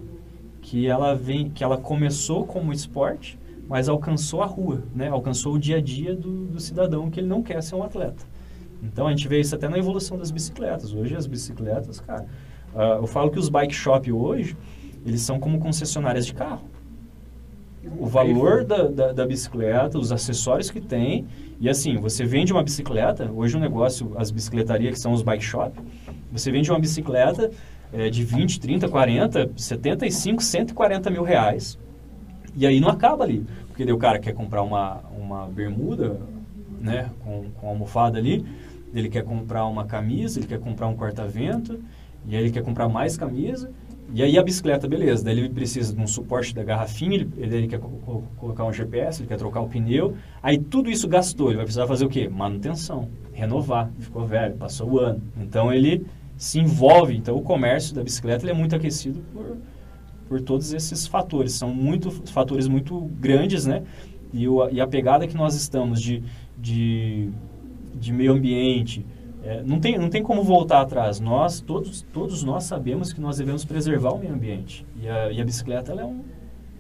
que ela vem, que ela começou como esporte, mas alcançou a rua, né? alcançou o dia a dia do, do cidadão que ele não quer ser um atleta. Então a gente vê isso até na evolução das bicicletas. Hoje as bicicletas, cara, uh, eu falo que os bike shop hoje eles são como concessionárias de carro. o valor da, da, da, bicicleta, os acessórios que tem. E assim, você vende uma bicicleta, hoje o um negócio, as bicicletarias que são os bike shop, você vende uma bicicleta é, de 20, 30, 40, 75, 140 mil reais. E aí não acaba ali. Porque daí o cara quer comprar uma, uma bermuda, né, com, com almofada ali, ele quer comprar uma camisa, ele quer comprar um corta-vento, e aí ele quer comprar mais camisa, e aí a bicicleta, beleza, daí ele precisa de um suporte da garrafinha, ele, ele quer co colocar um GPS, ele quer trocar o pneu, aí tudo isso gastou, ele vai precisar fazer o quê? Manutenção, renovar, ficou velho, passou o ano. Então ele se envolve, então o comércio da bicicleta é muito aquecido por, por todos esses fatores, são muito, fatores muito grandes, né? E, o, e a pegada que nós estamos de, de, de meio ambiente, é, não, tem, não tem como voltar atrás. Nós, todos, todos nós sabemos que nós devemos preservar o meio ambiente. E a, e a bicicleta é, um,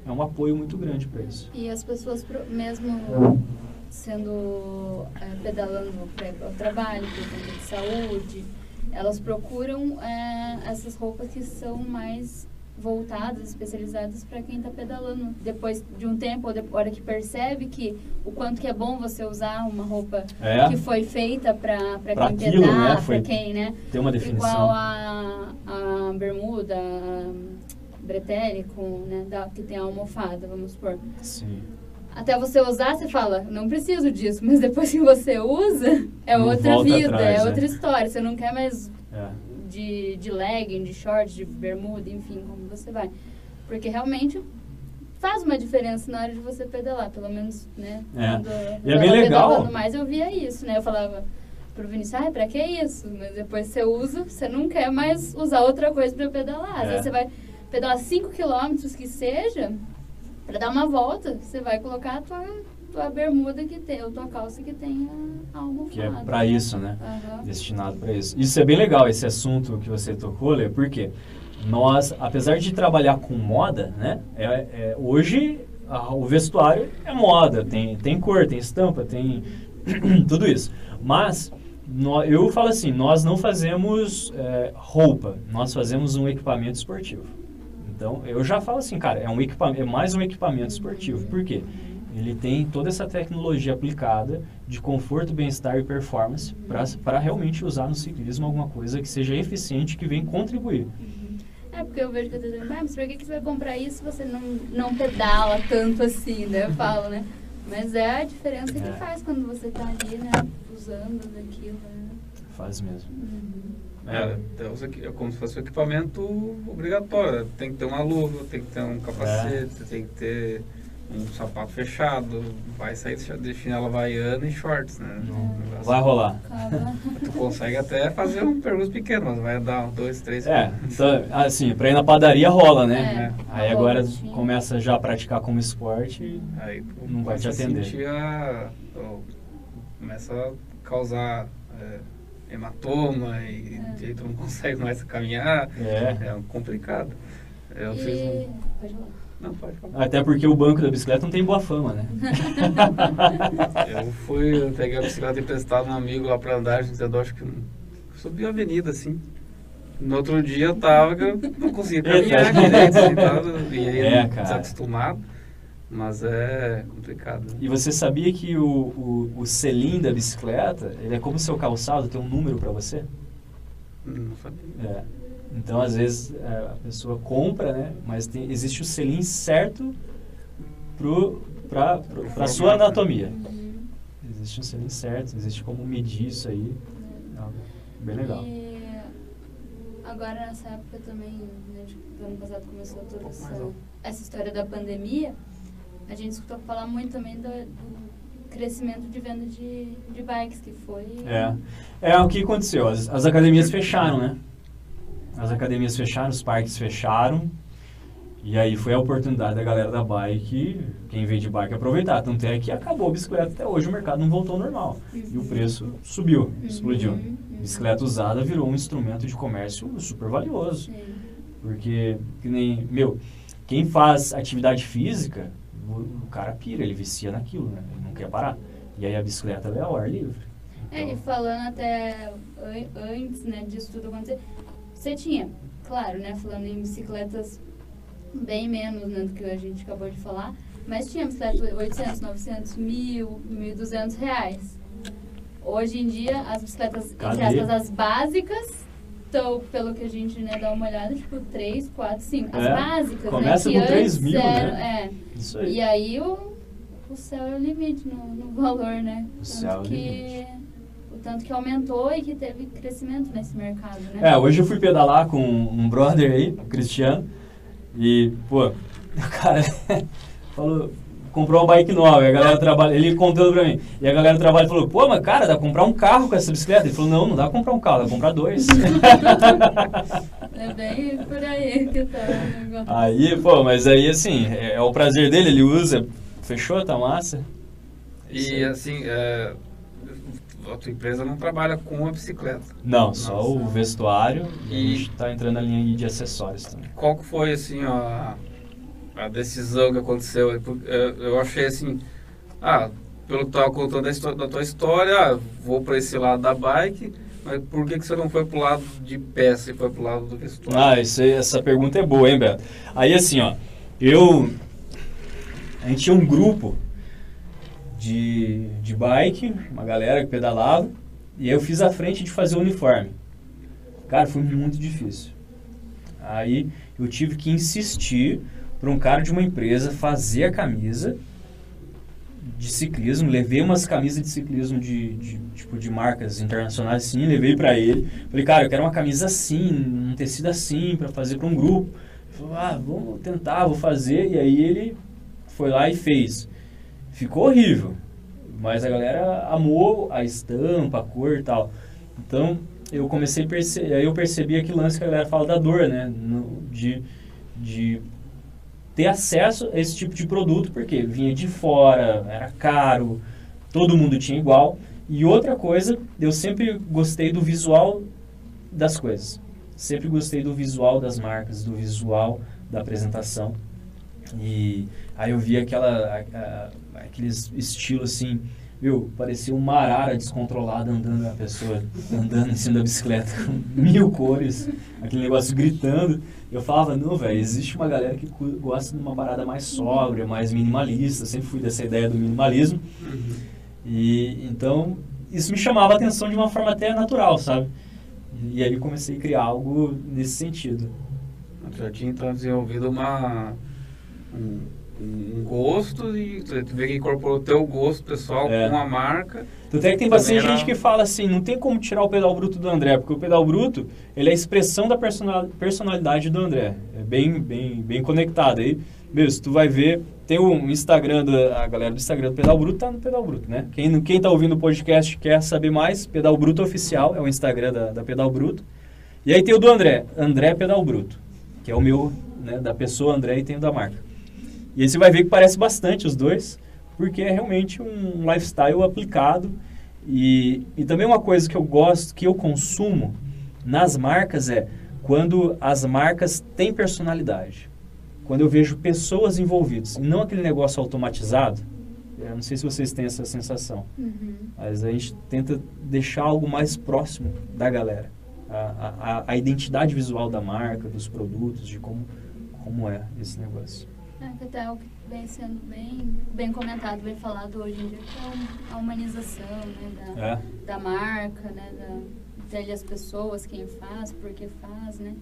é um apoio muito grande para isso. E as pessoas, mesmo sendo é, pedalando para o trabalho, por conta de saúde, elas procuram é, essas roupas que são mais voltadas, especializadas para quem está pedalando. Depois de um tempo, ou de hora que percebe que o quanto que é bom você usar uma roupa é. que foi feita para quem aquilo, pedala, né? para quem, né? Tem uma definição. Igual a, a bermuda, a bretelle, com, né, da, que tem a almofada, vamos supor. Sim. Até você usar, você fala, não preciso disso. Mas depois que você usa, é não outra vida, atrás, é outra história. Você não quer mais... É de, de legging, de short, de bermuda, enfim, como você vai. Porque realmente faz uma diferença na hora de você pedalar, pelo menos, né? É. Quando e é bem legal. mais eu via isso, né? Eu falava pro Vinícius, ah, pra que isso? Mas depois você usa, você não quer mais usar outra coisa para pedalar. É. Às vezes você vai pedalar 5 quilômetros que seja, para dar uma volta, você vai colocar a tua tua bermuda que tem, ou tua calça que tenha almofada. Que é para isso, né? Uhum. Destinado para isso. Isso é bem legal, esse assunto que você tocou, Lê, porque nós, apesar de trabalhar com moda, né? É, é hoje a, o vestuário é moda, tem, tem cor, tem estampa, tem tudo isso. Mas eu falo assim, nós não fazemos é, roupa, nós fazemos um equipamento esportivo. Então, eu já falo assim, cara, é, um equipamento, é mais um equipamento esportivo. Por quê? Ele tem toda essa tecnologia aplicada de conforto, bem-estar e performance para realmente usar no ciclismo alguma coisa que seja eficiente, que venha contribuir. É, porque eu vejo que eu tô dizendo, ah, mas por que, que você vai comprar isso se você não, não pedala tanto assim, né? Eu falo, né? Mas é a diferença é. que faz quando você tá ali, né? Usando daquilo, né? Faz mesmo. Uhum. É, é como se fosse um equipamento obrigatório. Tem que ter uma luva, tem que ter um capacete, é. tem que ter um sapato fechado, vai sair de chinela havaiana e shorts, né? Não, vai rolar. Tu consegue até fazer um percurso pequeno, mas vai dar um, dois, três. É, então, assim, pra ir na padaria rola, né? É, Aí agora começa já a praticar como esporte Aí não vai te atender. Sentir a, começa a causar é, hematoma e é. tu não consegue mais caminhar. É, é complicado. Eu e... fiz um... Não, pode falar. Até porque o banco da bicicleta não tem boa fama, né? eu fui, eu peguei a bicicleta emprestada um amigo lá pra andar, gente acho que subi a avenida, assim. No outro dia eu tava, eu não conseguia caminhar direito, assim, tava, e aí é, desacostumado. Mas é complicado. Né? E você sabia que o, o, o selim da bicicleta, ele é como o seu calçado, tem um número para você? Não sabia. É. Então, às vezes, é, a pessoa compra, né? Mas tem, existe o selim certo para a sua anatomia. Uhum. Existe um selim certo, existe como medir isso aí. É bem legal. E agora, nessa época também, né, do ano passado começou toda essa, essa história da pandemia, a gente escutou falar muito também do, do crescimento de venda de, de bikes, que foi... É, é o que aconteceu. As, as academias fecharam, né? As academias fecharam, os parques fecharam. E aí foi a oportunidade da galera da bike, quem veio de bike, aproveitar. Tanto é que acabou a bicicleta até hoje, o mercado não voltou ao normal. Uhum. E o preço subiu, uhum. explodiu. Uhum. Bicicleta usada virou um instrumento de comércio super valioso. Porque, que nem, meu, quem faz atividade física, o, o, cara pira, ele vicia naquilo, né? Ele não quer parar. E aí a bicicleta é ao ar livre. Então... É, e falando até antes né, disso tudo acontecer, você tinha, claro, né, falando em bicicletas bem menos né, do que a gente acabou de falar, Mas tinha bicicleta 800, 900, 1000, 1.200 reais. Hoje em dia, as bicicletas, Cadê? entre aspas, as básicas, estão, pelo que a gente né, dá uma olhada, tipo 3, 4, 5. As É, básicas, começa né? Que com 3 antes mil, eram- né? É. Isso aí. E aí o, o céu é o limite no, no valor, né? O céu é o limite. Tanto que aumentou e que teve crescimento nesse mercado, né? É, hoje eu fui pedalar com um brother aí, o Cristiano, e, pô, o cara falou, comprou uma bike nova, e a galera trabalha, ele contando pra mim, e a galera do trabalho falou, pô, mas cara, dá pra comprar um carro com essa bicicleta? Ele falou, não, não dá pra comprar um carro, dá pra comprar dois. É bem por aí que tá o negócio. aí, pô, mas aí, assim, é, é o prazer dele, ele usa, fechou, tá massa? E assim, é, a tua empresa não trabalha com a bicicleta. Não, só Nossa. o vestuário, e a E- gente tá entrando na linha de acessórios também. Qual que foi assim a, a decisão que aconteceu? Eu achei assim, ah, pelo que estava contando da, tua história, ah, vou para esse lado da bike, mas por que, que você não foi pro lado de peça e foi pro lado do vestuário? Ah, isso essa pergunta é boa, hein, Beto? Aí, assim, ó, eu... A gente tinha um grupo de, de bike, uma galera que pedalava, e eu fiz a frente de fazer o uniforme. Cara, foi muito difícil. Aí eu tive que insistir para um cara de uma empresa fazer a camisa de ciclismo, levei umas camisas de ciclismo de, de, tipo de marcas internacionais assim, levei para ele. Falei, cara, eu quero uma camisa assim, um tecido assim para fazer para um grupo. Ah, vamos tentar, vou fazer. E aí ele foi lá e fez. Ficou horrível, mas a galera amou a estampa, a cor e tal. Então eu comecei a perceber, aí eu percebi aquele lance que a galera fala da dor, né? No- de, de ter acesso a esse tipo de produto, porque vinha de fora, era caro, todo mundo tinha igual. E outra coisa, eu sempre gostei do visual das coisas. Sempre gostei do visual das marcas, do visual da apresentação. E aí eu vi aquela, a- a- aqueles estilos assim, viu? Parecia uma arara descontrolada andando a pessoa, andando em cima da bicicleta, com mil cores, aquele negócio gritando. Eu falava, não, velho, existe uma galera que gosta de uma parada mais sóbria, mais minimalista. Eu sempre fui dessa ideia do minimalismo. Uhum. E então isso me chamava a atenção de uma forma até natural, sabe? E aí eu comecei a criar algo nesse sentido. Já tinha então desenvolvido uma, um, um gosto e tu vê que incorporou o teu gosto pessoal É. com a marca. Tanto é que tem bastante era- gente que fala assim, não tem como tirar o pedal bruto do André, porque o pedal bruto, ele é a expressão da personal- personalidade do André. É bem, bem, bem conectado. Aí, se tu vai ver, tem o Instagram, da, a galera do Instagram do Pedal Bruto, tá no Pedal Bruto, né? Quem, quem tá ouvindo o podcast quer saber mais, Pedal Bruto Oficial, é o Instagram da, da Pedal Bruto. E aí tem o do André, André Pedal Bruto, que é o meu, né, da pessoa André e tem o da marca. E aí você vai ver que parece bastante os dois, porque é realmente um lifestyle aplicado. E, e também uma coisa que eu gosto, que eu consumo nas marcas é quando as marcas têm personalidade. Quando eu vejo pessoas envolvidas, e não aquele negócio automatizado. Eu não sei se vocês têm essa sensação, Uhum. mas a gente tenta deixar algo mais próximo da galera. A, a, a identidade visual da marca, dos produtos, de como, como é esse negócio. É, que até é o que vem sendo bem, bem comentado, bem falado hoje em dia, que é a humanização né, da, É. da marca, né, da, dele as pessoas, quem faz, por que faz, né?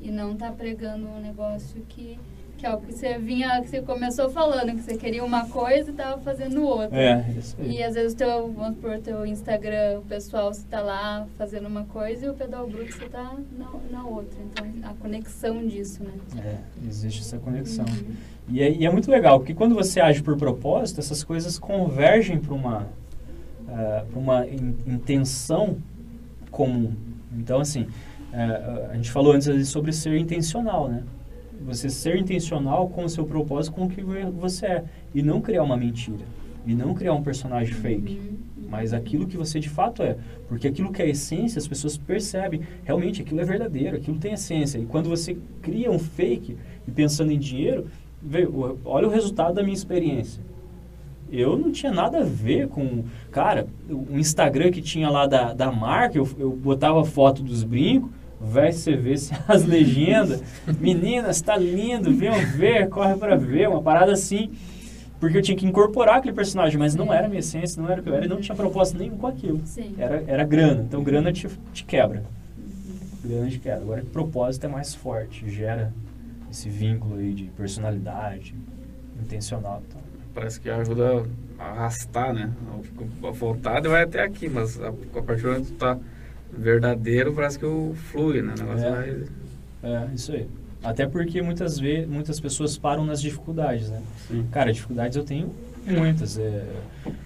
E não tá pregando um negócio que, que é o que você vinha, que você começou falando, que você queria uma coisa e tava fazendo outra. É, isso aí. E às vezes o teu, vamos por teu Instagram, o pessoal você tá lá fazendo uma coisa e o pedal bruto você tá na, na outra. Então a conexão disso, né? É, existe essa conexão. Uhum. E é, e é muito legal, porque quando você age por propósito, essas coisas convergem para uma, pra uma in- intenção comum. Então, assim, eh, a gente falou antes sobre ser intencional, né? Você ser intencional com o seu propósito, com o que você é. E não criar uma mentira. E não criar um personagem fake. Uhum. Mas aquilo que você de fato é. Porque aquilo que é essência, as pessoas percebem. Realmente, aquilo é verdadeiro, aquilo tem essência. E quando você cria um fake e pensando em dinheiro, vê, o- olha o resultado da minha experiência. Eu não tinha nada a ver com. Cara, o Instagram que tinha lá da, da marca, eu, eu botava foto dos brincos, vai você ver se as legendas. Meninas, tá lindo, venham ver, corre pra ver, uma parada assim. porque eu tinha que incorporar aquele personagem, mas não era a minha essência, não era o que eu era, e não tinha propósito nenhum com aquilo. Sim. Era, era grana, então grana te, te quebra. Grana te quebra. Agora, propósito é mais forte, gera esse vínculo aí de personalidade intencional. Então. Parece que ajuda a arrastar, né? A vontade vai até aqui, mas a, a partir do momento que tu tá verdadeiro, parece que o flui, né? O negócio É. vai... É, isso aí. Até porque muitas vezes muitas pessoas param nas dificuldades, né? Sim. Cara, dificuldades eu tenho muitas. É,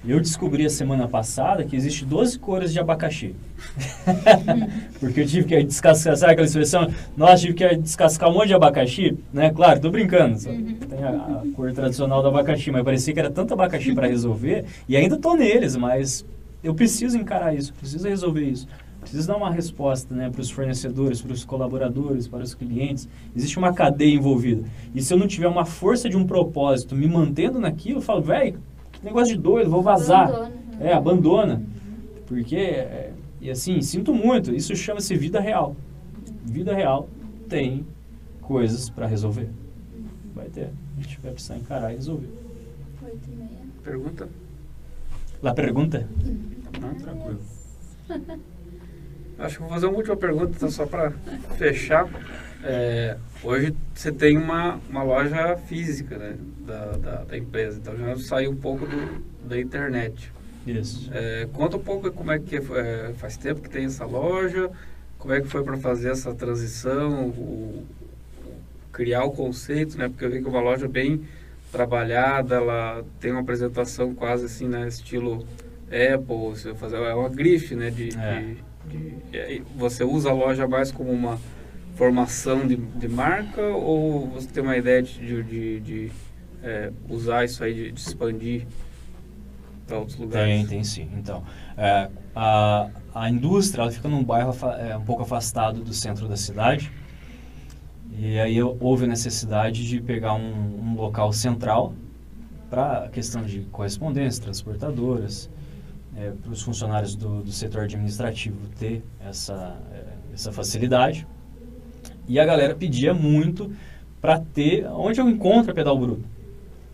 eu descobri a semana passada que existe 12 cores de abacaxi. Porque eu tive que descascar, sabe aquela expressão? Nossa, tive que descascar um monte de abacaxi, né? Claro, tô brincando. só Tem a, a cor tradicional do abacaxi, mas parecia que era tanto abacaxi para resolver e ainda tô neles, mas eu preciso encarar isso, preciso resolver isso. Preciso dar uma resposta né, para os fornecedores, para os colaboradores, para os clientes. Existe uma cadeia envolvida. E se eu não tiver uma força de um propósito me mantendo naquilo, eu falo, velho, que negócio de doido, vou vazar. Abandona. É, abandona. Porque, é, e assim, sinto muito, isso chama-se vida real. Vida real tem coisas para resolver. Vai ter. A gente vai precisar encarar e resolver. Oito e meia. Pergunta? La pergunta? Não, tranquilo. Acho que vou fazer uma última pergunta, então, só para fechar. É, hoje você tem uma, uma loja física né, da, da, da empresa, então já saiu um pouco do, da internet. Isso. É, conta um pouco como é que é, faz tempo que tem essa loja, como é que foi para fazer essa transição, o- criar o conceito, né? Porque eu vi que é uma loja bem trabalhada, ela tem uma apresentação quase assim, né? Estilo Apple, você fazer, é uma grife, né? De, É. de- de- você usa a loja mais como uma formação de, de marca ou você tem uma ideia de, de, de- é, usar isso aí, de, expandir para outros lugares? Tem, tem sim. Então, é, a, a indústria ela fica num bairro é, um pouco afastado do centro da cidade. E aí houve a necessidade de pegar um, um local central para a questão de correspondência, transportadoras, para os funcionários do, do setor administrativo ter essa, é, essa facilidade. E a galera pedia muito para ter onde eu encontro a pedal bruto.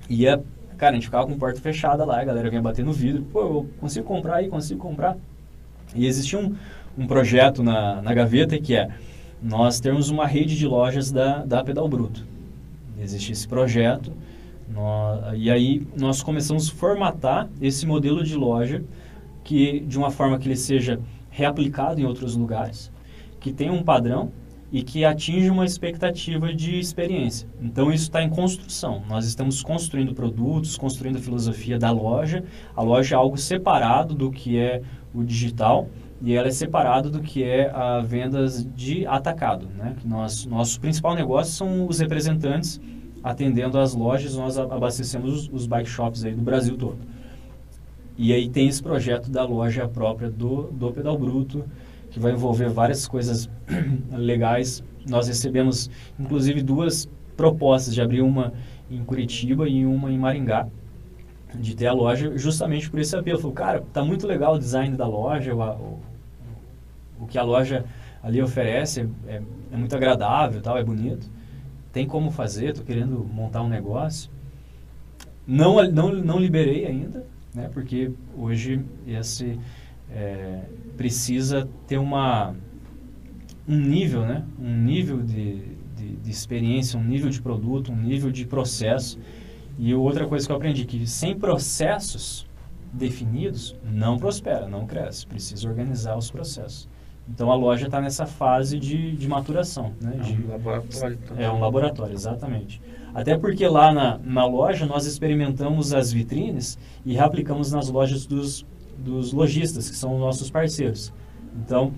E a, cara, a gente ficava com porta fechada lá, a galera vinha bater no vidro, pô, eu consigo comprar aí, consigo comprar. E existia um, um projeto na, na gaveta que é nós termos uma rede de lojas da, da Pedal Bruto. Existe esse projeto, nó- e aí nós começamos a formatar esse modelo de loja que de uma forma que ele seja reaplicado em outros lugares, que tenha um padrão e que atinja uma expectativa de experiência. Então isso está em construção. Nós estamos construindo produtos, construindo a filosofia da loja. A loja é algo separado do que é o digital e ela é separado do que é a vendas de atacado, né? Nós nosso principal negócio são os representantes atendendo as lojas, nós abastecemos os, os bike shops aí do Brasil todo. E aí tem esse projeto da loja própria do, do Pedal Bruto, que vai envolver várias coisas legais. Nós recebemos, inclusive, duas propostas de abrir uma em Curitiba e uma em Maringá, de ter a loja justamente por esse apelo. Falou, cara, tá muito legal o design da loja, o, o, o que a loja ali oferece é, é, é muito agradável, tal, é bonito. Tem como fazer, tô querendo montar um negócio. Não, não, não liberei ainda, né? Porque hoje esse é, precisa ter uma um nível, né? Um nível de, de, de experiência, um nível de produto, um nível de processo. E outra coisa que eu aprendi que sem processos definidos não prospera, não cresce. Precisa organizar os processos. Então a loja está nessa fase de, de maturação, né? É De- um laboratório. então. é um laboratório, exatamente. Até porque lá na, na loja nós experimentamos as vitrines e reaplicamos nas lojas dos, dos lojistas, que são nossos parceiros. Então,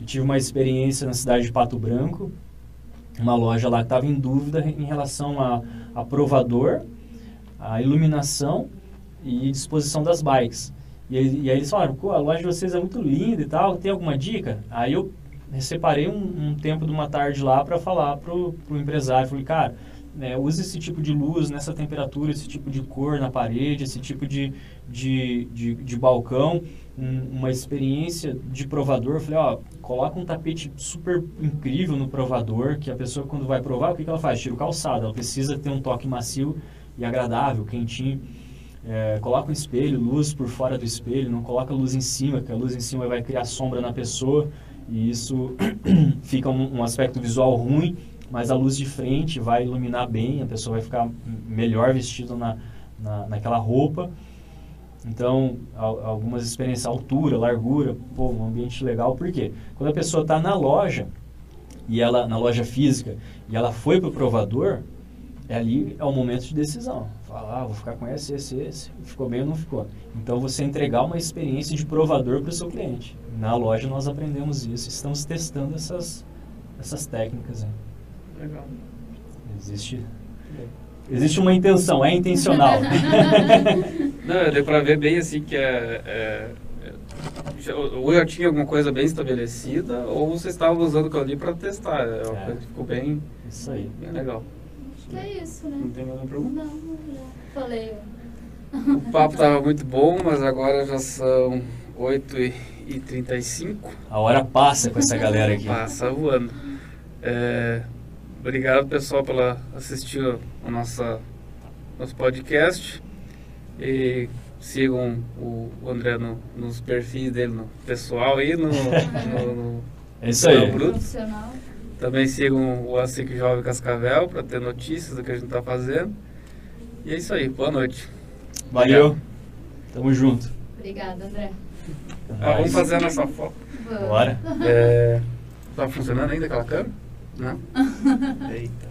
eu tive uma experiência na cidade de Pato Branco, uma loja lá que estava em dúvida em relação a, a provador, a iluminação e disposição das bikes. E, aí- e aí eles falaram, pô, a loja de vocês é muito linda e tal, tem alguma dica? Aí eu separei um, um tempo de uma tarde lá para falar pro, pro empresário, falei, cara, né, use esse tipo de luz nessa temperatura, esse tipo de cor na parede, esse tipo de, de, de, de balcão, um- uma experiência de provador. Falei, ó, coloca um tapete super incrível no provador, que a pessoa quando vai provar, o que, que ela faz? Tira o calçado, ela precisa ter um toque macio e agradável, quentinho. É, coloca um espelho, luz por fora do espelho, não coloca luz em cima, que a luz em cima vai criar sombra na pessoa e isso fica um, um aspecto visual ruim, mas a luz de frente vai iluminar bem, a pessoa vai ficar melhor vestida na, na, naquela roupa. Então, algumas experiências, altura, largura, pô, um ambiente legal. Por quê? Quando a pessoa está na loja, e ela na loja física, e ela foi para o provador, é ali é o momento de decisão. Falar, ah, vou ficar com esse, esse, esse. Ficou bem ou não ficou? Então, você entregar uma experiência de provador para o seu cliente. Na loja, nós aprendemos isso. Estamos testando essas, essas técnicas. Hein? Legal. Existe... Existe uma intenção, é intencional. Não, deu para ver bem assim que é, é, já, ou já tinha alguma coisa bem estabelecida, ou você estava usando aquilo ali para testar. É uma é. coisa que ficou bem, isso aí. bem legal. Que é isso, né? Não tem nenhuma pergunta? Não, já falei. O papo estava muito bom, mas agora já são 8h35. A hora passa com essa galera aqui. Passa voando. É, obrigado, pessoal, pela assistir o nosso, nosso podcast. E sigam o André no, nos perfis dele, no pessoal aí, no, no, no é isso aí. Também sigam o ASIC Jovem Cascavel para ter notícias do que a gente está fazendo. E é isso aí, boa noite. Valeu, Obrigado. tamo junto. Obrigada, André. É ah, vamos fazer a nossa foto. Bora. É, tá funcionando ainda aquela câmera? Não? Eita.